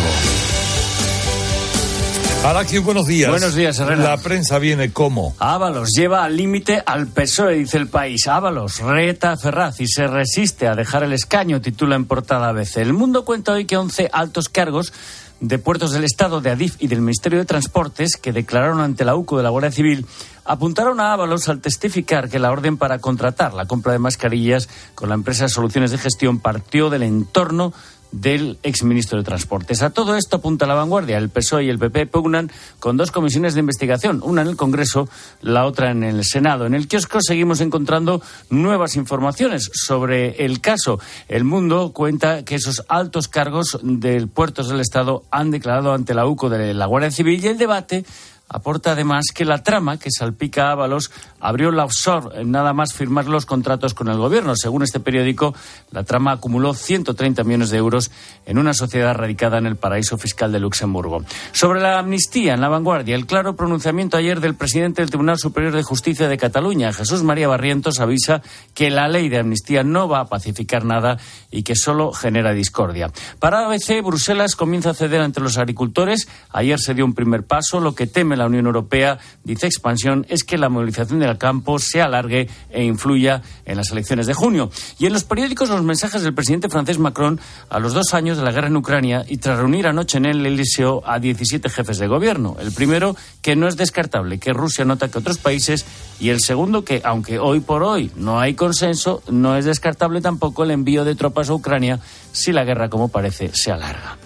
Speaker 4: Buenos días.
Speaker 35: Buenos días, Herrera.
Speaker 4: La prensa viene como.
Speaker 35: Ábalos lleva al límite al PSOE, dice el país. Ábalos reta a Ferraz y se resiste a dejar el escaño, titula en portada ABC. El mundo cuenta hoy que 11 altos cargos de puertos del Estado, de Adif y del Ministerio de Transportes, que declararon ante la UCO de la Guardia Civil, apuntaron a Ábalos al testificar que la orden para contratar la compra de mascarillas con la empresa Soluciones de Gestión partió del entorno del exministro de Transportes. A todo esto apunta la vanguardia. El PSOE y el PP pugnan con dos comisiones de investigación, una en el Congreso, la otra en el Senado. En el kiosco seguimos encontrando nuevas informaciones sobre el caso. El Mundo cuenta que esos altos cargos del puertos del Estado han declarado ante la UCO de la Guardia Civil y el debate Aporta además que la trama que salpica a Ábalos abrió la offshore nada más firmar los contratos con el gobierno. Según este periódico, la trama acumuló 130 millones de euros en una sociedad radicada en el paraíso fiscal de Luxemburgo. Sobre la amnistía en la vanguardia, el claro pronunciamiento ayer del presidente del Tribunal Superior de Justicia de Cataluña, Jesús María Barrientos, avisa que la ley de amnistía no va a pacificar nada y que solo genera discordia. Para ABC, Bruselas comienza a ceder ante los agricultores. Ayer se dio un primer paso, lo que teme la Unión Europea, dice Expansión, es que la movilización del campo se alargue e influya en las elecciones de junio. Y en los periódicos los mensajes del presidente francés Macron a los dos años de la guerra en Ucrania y tras reunir anoche en el Eliseo a 17 jefes de gobierno. El primero, que no es descartable que Rusia no ataque a otros países y el segundo, que aunque hoy por hoy no hay consenso, no es descartable tampoco el envío de tropas a Ucrania si la guerra, como parece, se alarga.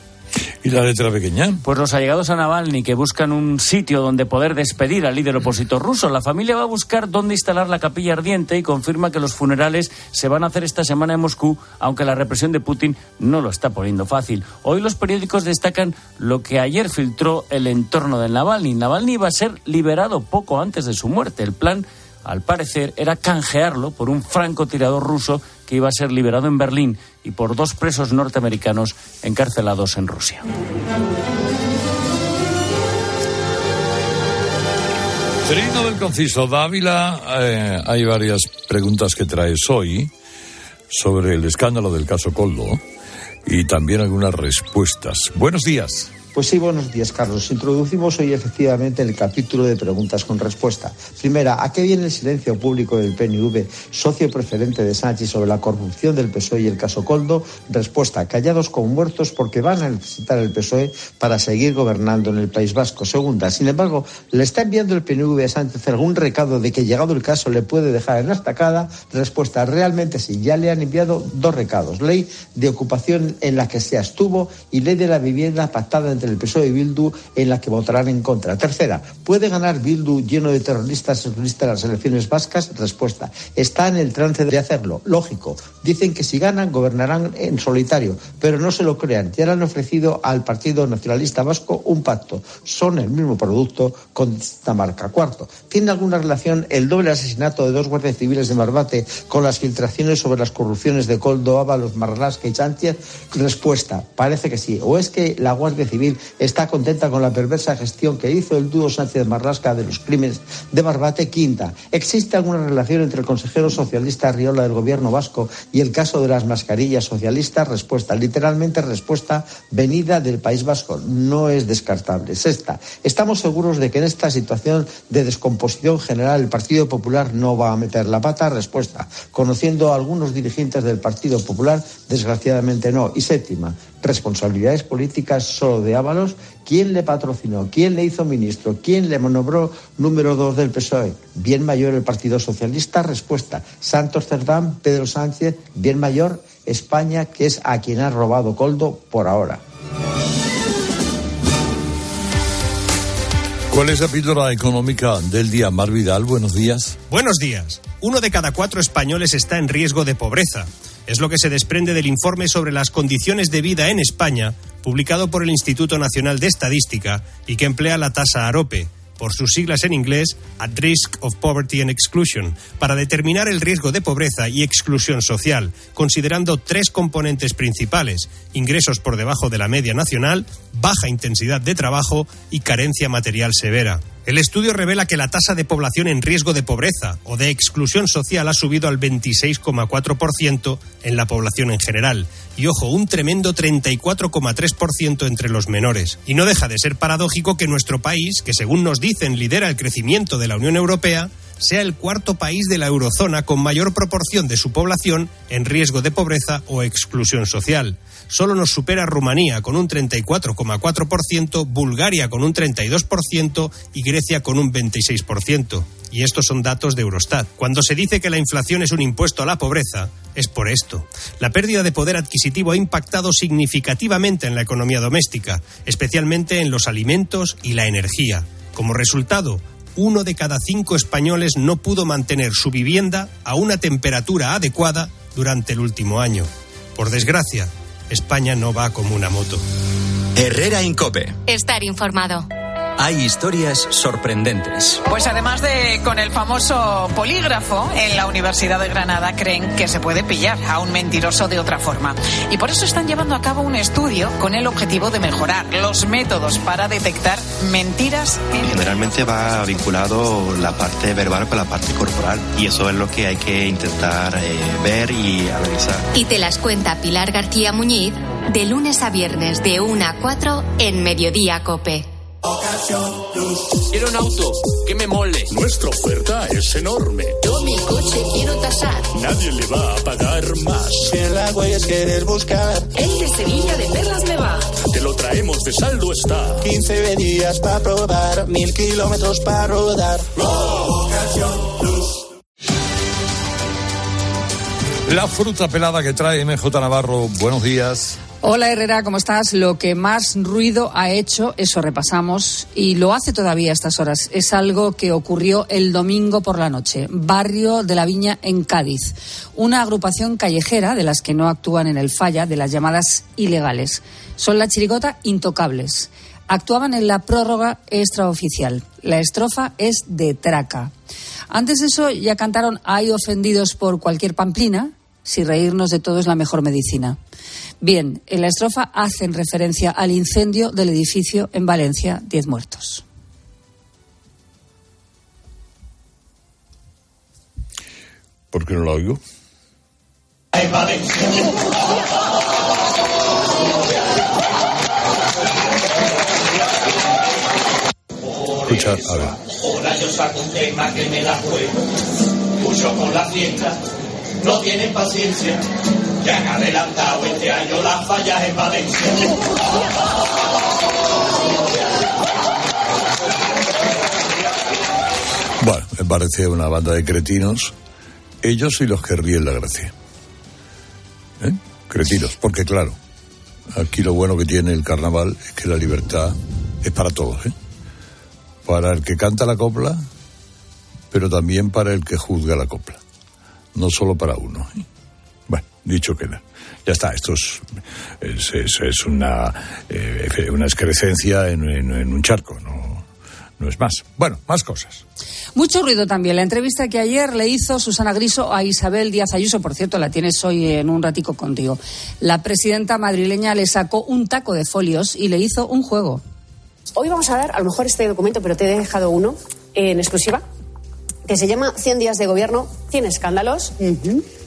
Speaker 4: ¿Y la letra pequeña?
Speaker 35: Pues los allegados a Navalny que buscan un sitio donde poder despedir al líder opositor ruso. La familia va a buscar dónde instalar la capilla ardiente y confirma que los funerales se van a hacer esta semana en Moscú, aunque la represión de Putin no lo está poniendo fácil. Hoy los periódicos destacan lo que ayer filtró el entorno de Navalny. Navalny va a ser liberado poco antes de su muerte. El plan al parecer, era canjearlo por un francotirador ruso que iba a ser liberado en Berlín y por dos presos norteamericanos encarcelados en Rusia.
Speaker 4: Trino del Conciso Dávila, eh, hay varias preguntas que traes hoy sobre el escándalo del caso Coldo y también algunas respuestas. Buenos días.
Speaker 36: Pues sí, buenos días, Carlos. Introducimos hoy efectivamente el capítulo de preguntas con respuesta. Primera, ¿a qué viene el silencio público del PNV, socio preferente de Sánchez, sobre la corrupción del PSOE y el caso Coldo? Respuesta, callados como muertos porque van a necesitar el PSOE para seguir gobernando en el País Vasco. Segunda, sin embargo, ¿le está enviando el PNV a Sánchez algún recado de que llegado el caso le puede dejar en la estacada? Respuesta, realmente sí. Ya le han enviado dos recados. Ley de ocupación en la que se abstuvo y ley de la vivienda pactada entre el PSOE y Bildu en la que votarán en contra. Tercera, ¿puede ganar Bildu lleno de terroristas en las elecciones vascas? Respuesta, está en el trance de hacerlo. Lógico. Dicen que si ganan, gobernarán en solitario, pero no se lo crean. Ya le han ofrecido al Partido Nacionalista Vasco un pacto. Son el mismo producto con esta marca. Cuarto, ¿tiene alguna relación el doble asesinato de dos guardias civiles de Marbate con las filtraciones sobre las corrupciones de Coldo, Ábalos, Marlasca y Sánchez? Respuesta, parece que sí. ¿O es que la Guardia Civil está contenta con la perversa gestión que hizo el dúo Sánchez Marrasca de los crímenes de Barbate. Quinta, ¿existe alguna relación entre el consejero socialista Riola del gobierno vasco y el caso de las mascarillas socialistas? Respuesta, literalmente respuesta venida del País Vasco. No es descartable. Sexta, estamos seguros de que en esta situación de descomposición general el Partido Popular no va a meter la pata. Respuesta, conociendo a algunos dirigentes del Partido Popular, desgraciadamente no. Y séptima, responsabilidades políticas solo de Ábalos, ¿quién le patrocinó? ¿Quién le hizo ministro? ¿Quién le nombró número dos del PSOE? Bien mayor el Partido Socialista, respuesta. Santos Cerdán, Pedro Sánchez, bien mayor España, que es a quien ha robado Coldo por ahora.
Speaker 4: ¿Cuál es la píldora económica del día? Mar Vidal, buenos días.
Speaker 33: Buenos días. Uno de cada cuatro españoles está en riesgo de pobreza. Es lo que se desprende del informe sobre las condiciones de vida en España, publicado por el Instituto Nacional de Estadística y que emplea la tasa AROPE. por sus siglas en inglés At Risk of Poverty and Exclusion, para determinar el riesgo de pobreza y exclusión social, considerando tres componentes principales, ingresos por debajo de la media nacional, baja intensidad de trabajo y carencia material severa. El estudio revela que la tasa de población en riesgo de pobreza o de exclusión social ha subido al 26,4% en la población en general. Y ojo, un tremendo 34,3% entre los menores. Y no deja de ser paradójico que nuestro país, que según nos dicen lidera el crecimiento de la Unión Europea, sea el cuarto país de la eurozona con mayor proporción de su población en riesgo de pobreza o exclusión social solo nos supera Rumanía con un 34,4%, Bulgaria con un 32% y Grecia con un 26%. Y estos son datos de Eurostat. Cuando se dice que la inflación es un impuesto a la pobreza, es por esto. La pérdida de poder adquisitivo ha impactado significativamente en la economía doméstica, especialmente en los alimentos y la energía. Como resultado, uno de cada cinco españoles no pudo mantener su vivienda a una temperatura adecuada durante el último año. Por desgracia, España no va como una moto.
Speaker 2: Herrera Incope.
Speaker 3: Estar informado.
Speaker 2: Hay historias sorprendentes.
Speaker 37: Pues además de con el famoso polígrafo, en la Universidad de Granada creen que se puede pillar a un mentiroso de otra forma. Y por eso están llevando a cabo un estudio con el objetivo de mejorar los métodos para detectar mentiras.
Speaker 38: Generalmente va vinculado la parte verbal con la parte corporal y eso es lo que hay que intentar eh, ver y analizar.
Speaker 3: Y te las cuenta Pilar García Muñiz de lunes a viernes de 1 a 4 en Mediodía Cope.
Speaker 39: Quiero un auto que me mole.
Speaker 40: Nuestra oferta es enorme.
Speaker 39: Yo mi coche quiero tasar.
Speaker 40: Nadie le va a pagar más.
Speaker 39: Si en la huellas quieres buscar.
Speaker 3: El de Sevilla de Perlas me va.
Speaker 40: Te lo traemos de saldo está.
Speaker 39: 15 días para probar. Mil kilómetros para rodar.
Speaker 4: La fruta pelada que trae MJ Navarro. Buenos días.
Speaker 41: Hola Herrera, ¿cómo estás? Lo que más ruido ha hecho, eso repasamos, y lo hace todavía a estas horas. Es algo que ocurrió el domingo por la noche, barrio de la Viña en Cádiz. Una agrupación callejera de las que no actúan en el falla, de las llamadas ilegales. Son la chirigota Intocables. Actuaban en la prórroga extraoficial. La estrofa es de traca. Antes de eso ya cantaron Hay ofendidos por cualquier pamplina, si reírnos de todo es la mejor medicina. Bien, en la estrofa hacen referencia al incendio del edificio en Valencia, diez muertos.
Speaker 4: ¿Por qué no lo oigo? Escucha, a ver.
Speaker 39: Ahora yo saco un tema que me la juego. Mucho con la fiesta, no tienen paciencia. Ya han adelantado este año las fallas en Valencia.
Speaker 4: Bueno, me parece una banda de cretinos. Ellos y los que ríen la gracia. ¿Eh? Cretinos, porque claro, aquí lo bueno que tiene el carnaval es que la libertad es para todos, ¿eh? Para el que canta la copla, pero también para el que juzga la copla. No solo para uno. Bueno, dicho queda. Ya está, esto es, es, es- es una, eh, una excrescencia en, en- en un charco, no, no es más. Bueno, más cosas.
Speaker 41: Mucho ruido también. La entrevista que ayer le hizo Susana Griso a Isabel Díaz Ayuso, por cierto, la tienes hoy en un ratico contigo. La presidenta madrileña le sacó un taco de folios y le hizo un juego.
Speaker 42: Hoy vamos a dar, a lo mejor este documento, pero te he dejado uno en exclusiva, que se llama 100 días de gobierno, 100 escándalos.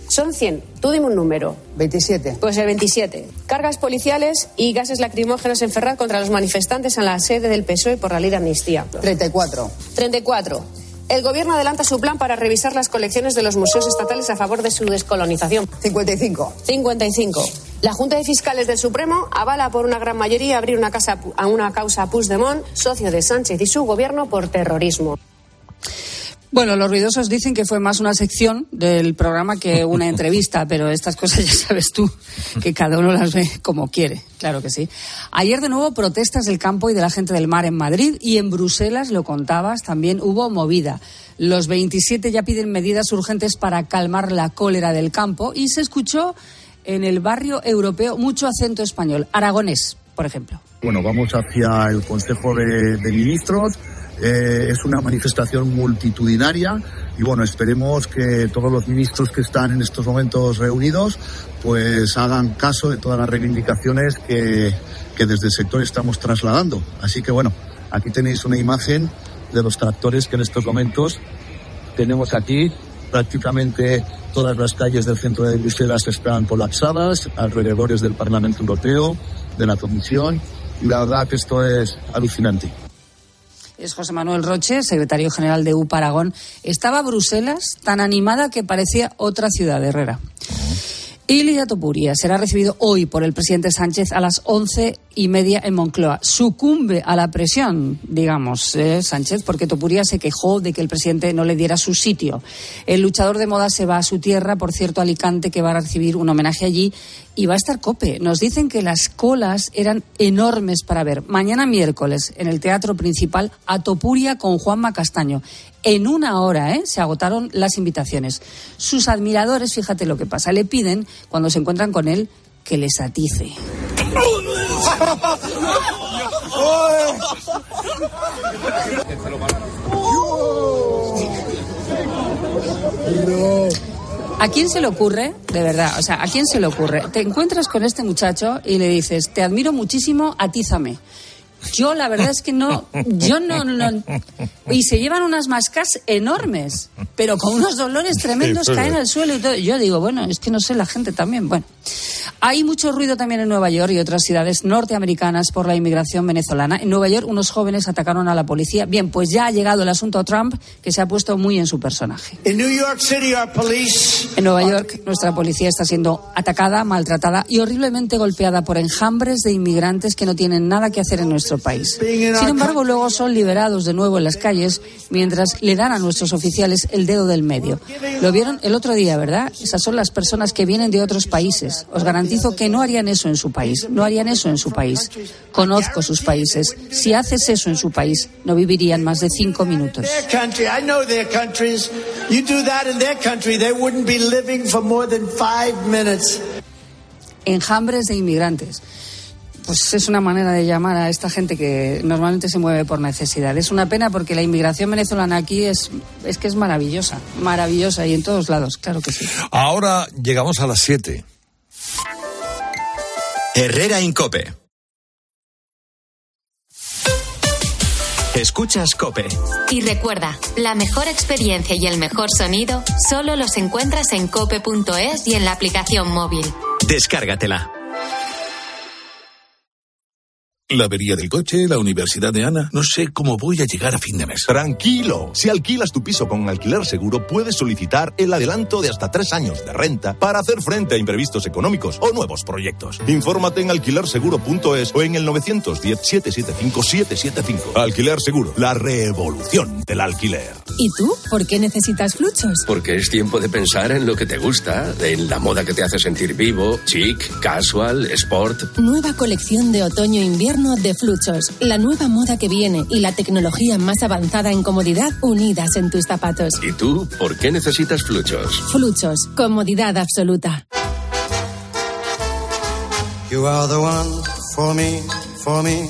Speaker 42: Son 100. Tú dime un número. 27. Pues el 27. Cargas policiales y gases lacrimógenos en Ferraz contra los manifestantes en la sede del PSOE por la ley de amnistía. 34. 34. El gobierno adelanta su plan para revisar las colecciones de los museos estatales a favor de su descolonización. 55. 55. La Junta de Fiscales del Supremo avala por una gran mayoría abrir una, casa, a una causa a Puigdemont, socio de Sánchez y su gobierno, por terrorismo.
Speaker 41: Bueno, los ruidosos dicen que fue más una sección del programa que una entrevista, pero estas cosas ya sabes tú, que cada uno las ve como quiere, claro que sí. Ayer de nuevo protestas del campo y de la gente del mar en Madrid y en Bruselas, lo contabas, también hubo movida. Los 27 ya piden medidas urgentes para calmar la cólera del campo y se escuchó en el barrio europeo mucho acento español, aragonés, por ejemplo.
Speaker 34: Bueno, vamos hacia el Consejo de, Ministros. Eh, es una manifestación multitudinaria y bueno, esperemos que todos los ministros que están en estos momentos reunidos pues hagan caso de todas las reivindicaciones que, que desde el sector estamos trasladando. Así que bueno, aquí tenéis una imagen de los tractores que en estos momentos tenemos aquí. Prácticamente todas las calles del centro de Bruselas están colapsadas, alrededores del Parlamento Europeo, de la Comisión, la verdad que esto es alucinante.
Speaker 41: Es José Manuel Roche, secretario general de UPA Aragón. Estaba Bruselas tan animada que parecía otra ciudad Herrera. Ilia Topuria será recibido hoy por el presidente Sánchez a las once y media en Moncloa. Sucumbe a la presión, digamos, eh, Sánchez, porque Topuria se quejó de que el presidente no le diera su sitio. El luchador de moda se va a su tierra, por cierto, Alicante, que va a recibir un homenaje allí y va a estar cope. Nos dicen que las colas eran enormes para ver. Mañana miércoles, en el teatro principal, a Topuria con Juanma Castaño. En una hora ¿eh? se agotaron las invitaciones. Sus admiradores, fíjate lo que pasa, le piden, cuando se encuentran con él, que les atice. ¿A quién se le ocurre, de verdad, o sea, a quién se le ocurre? Te encuentras con este muchacho y le dices, te admiro muchísimo, atízame. Yo la verdad es que no, yo no, y se llevan unas mascas enormes, pero con unos dolores tremendos caen al suelo y todo. Yo digo, bueno, es que no sé la gente también. Bueno, hay mucho ruido también en Nueva York y otras ciudades norteamericanas por la inmigración venezolana. En Nueva York unos jóvenes atacaron a la policía. Bien, pues ya ha llegado el asunto a Trump, que se ha puesto muy en su personaje. En Nueva York nuestra policía está siendo atacada, maltratada y horriblemente golpeada por enjambres de inmigrantes que no tienen nada que hacer en nuestro país. Sin embargo, luego son liberados de nuevo en las calles mientras le dan a nuestros oficiales el dedo del medio. Lo vieron el otro día, ¿verdad? Esas son las personas que vienen de otros países. Os garantizo que no harían eso en su país. No harían eso en su país. Conozco sus países. Si haces eso en su país, no vivirían más de cinco minutos. Enjambres de inmigrantes pues es una manera de llamar a esta gente que normalmente se mueve por necesidad. Es una pena porque la inmigración venezolana aquí es, es que es maravillosa, maravillosa y en todos lados, claro que sí.
Speaker 4: Ahora llegamos a las 7.
Speaker 2: Herrera Incope. Escuchas Cope.
Speaker 3: Y recuerda, la mejor experiencia y el mejor sonido solo los encuentras en cope.es y en la aplicación móvil.
Speaker 2: Descárgatela.
Speaker 43: La avería del coche, la universidad de Ana. No sé cómo voy a llegar a fin de mes.
Speaker 44: Tranquilo. Si alquilas tu piso con alquiler seguro, puedes solicitar el adelanto de hasta tres años de renta para hacer frente a imprevistos económicos o nuevos proyectos. Infórmate en alquilerseguro.es o en el 910-775-775. Alquiler Seguro, la revolución del alquiler.
Speaker 35: ¿Y tú? ¿Por qué necesitas fluchos?
Speaker 45: Porque es tiempo de pensar en lo que te gusta, en la moda que te hace sentir vivo, chic, casual, sport.
Speaker 35: Nueva colección de otoño-invierno de Fluchos, la nueva moda que viene y la tecnología más avanzada en comodidad unidas en tus zapatos.
Speaker 45: ¿Y tú por qué necesitas Fluchos?
Speaker 35: Fluchos, comodidad absoluta.
Speaker 46: You are the one for me, for me.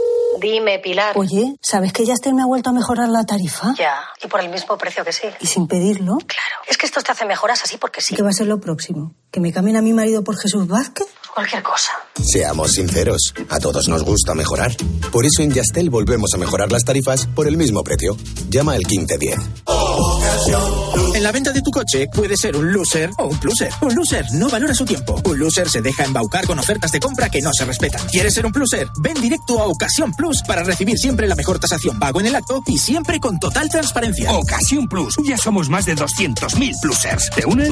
Speaker 47: Dime, Pilar. Oye, ¿sabes que Yastel me ha vuelto a mejorar la tarifa? Ya, y por el mismo precio que sí. ¿Y sin pedirlo? Claro. Es que esto te hace mejoras así porque sí. ¿Qué va a ser lo próximo? ¿Que me cambien a mi marido por Jesús Vázquez? Cualquier cosa.
Speaker 21: Seamos sinceros, a todos nos gusta mejorar. Por eso en Yastel volvemos a mejorar las tarifas por el mismo precio. Llama al 1510.
Speaker 48: En la venta de tu coche puede ser un loser o un pluser. Un loser no valora su tiempo. Un loser se deja embaucar con ofertas de compra que no se respetan. ¿Quieres ser un pluser? Ven directo a Ocasión Plus para recibir siempre la mejor tasación pago en el acto y siempre con total transparencia.
Speaker 49: Ocasión Plus. Ya somos más de 200.000 plusers. ¿Te unen?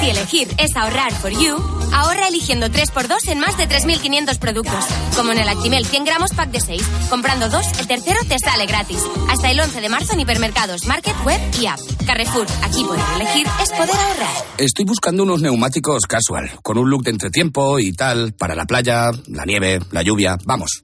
Speaker 33: Si elegir es ahorrar for you, ahorra eligiendo 3x2 en más de 3.500 productos. Como en el Actimel 100 gramos pack de 6. Comprando dos, el tercero te sale gratis. Hasta el 11 de marzo en hipermercados, market, web y app. Carrefour, aquí poder elegir es poder ahorrar.
Speaker 50: Estoy buscando unos neumáticos casual, con un look de entretiempo y tal, para la playa, la nieve, la lluvia, vamos,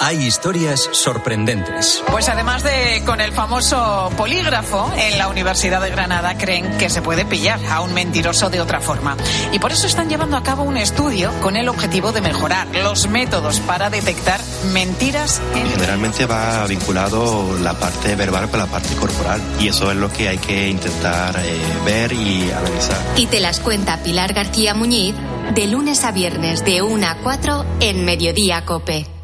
Speaker 2: Hay historias sorprendentes.
Speaker 37: Pues además de con el famoso polígrafo, en la Universidad de Granada creen que se puede pillar a un mentiroso de otra forma. Y por eso están llevando a cabo un estudio con el objetivo de mejorar los métodos para detectar mentiras. En...
Speaker 38: Generalmente va vinculado la parte verbal con la parte corporal. Y eso es lo que hay que intentar eh, ver y analizar.
Speaker 3: Y te las cuenta Pilar García Muñiz de lunes a viernes de 1 a 4 en Mediodía Cope.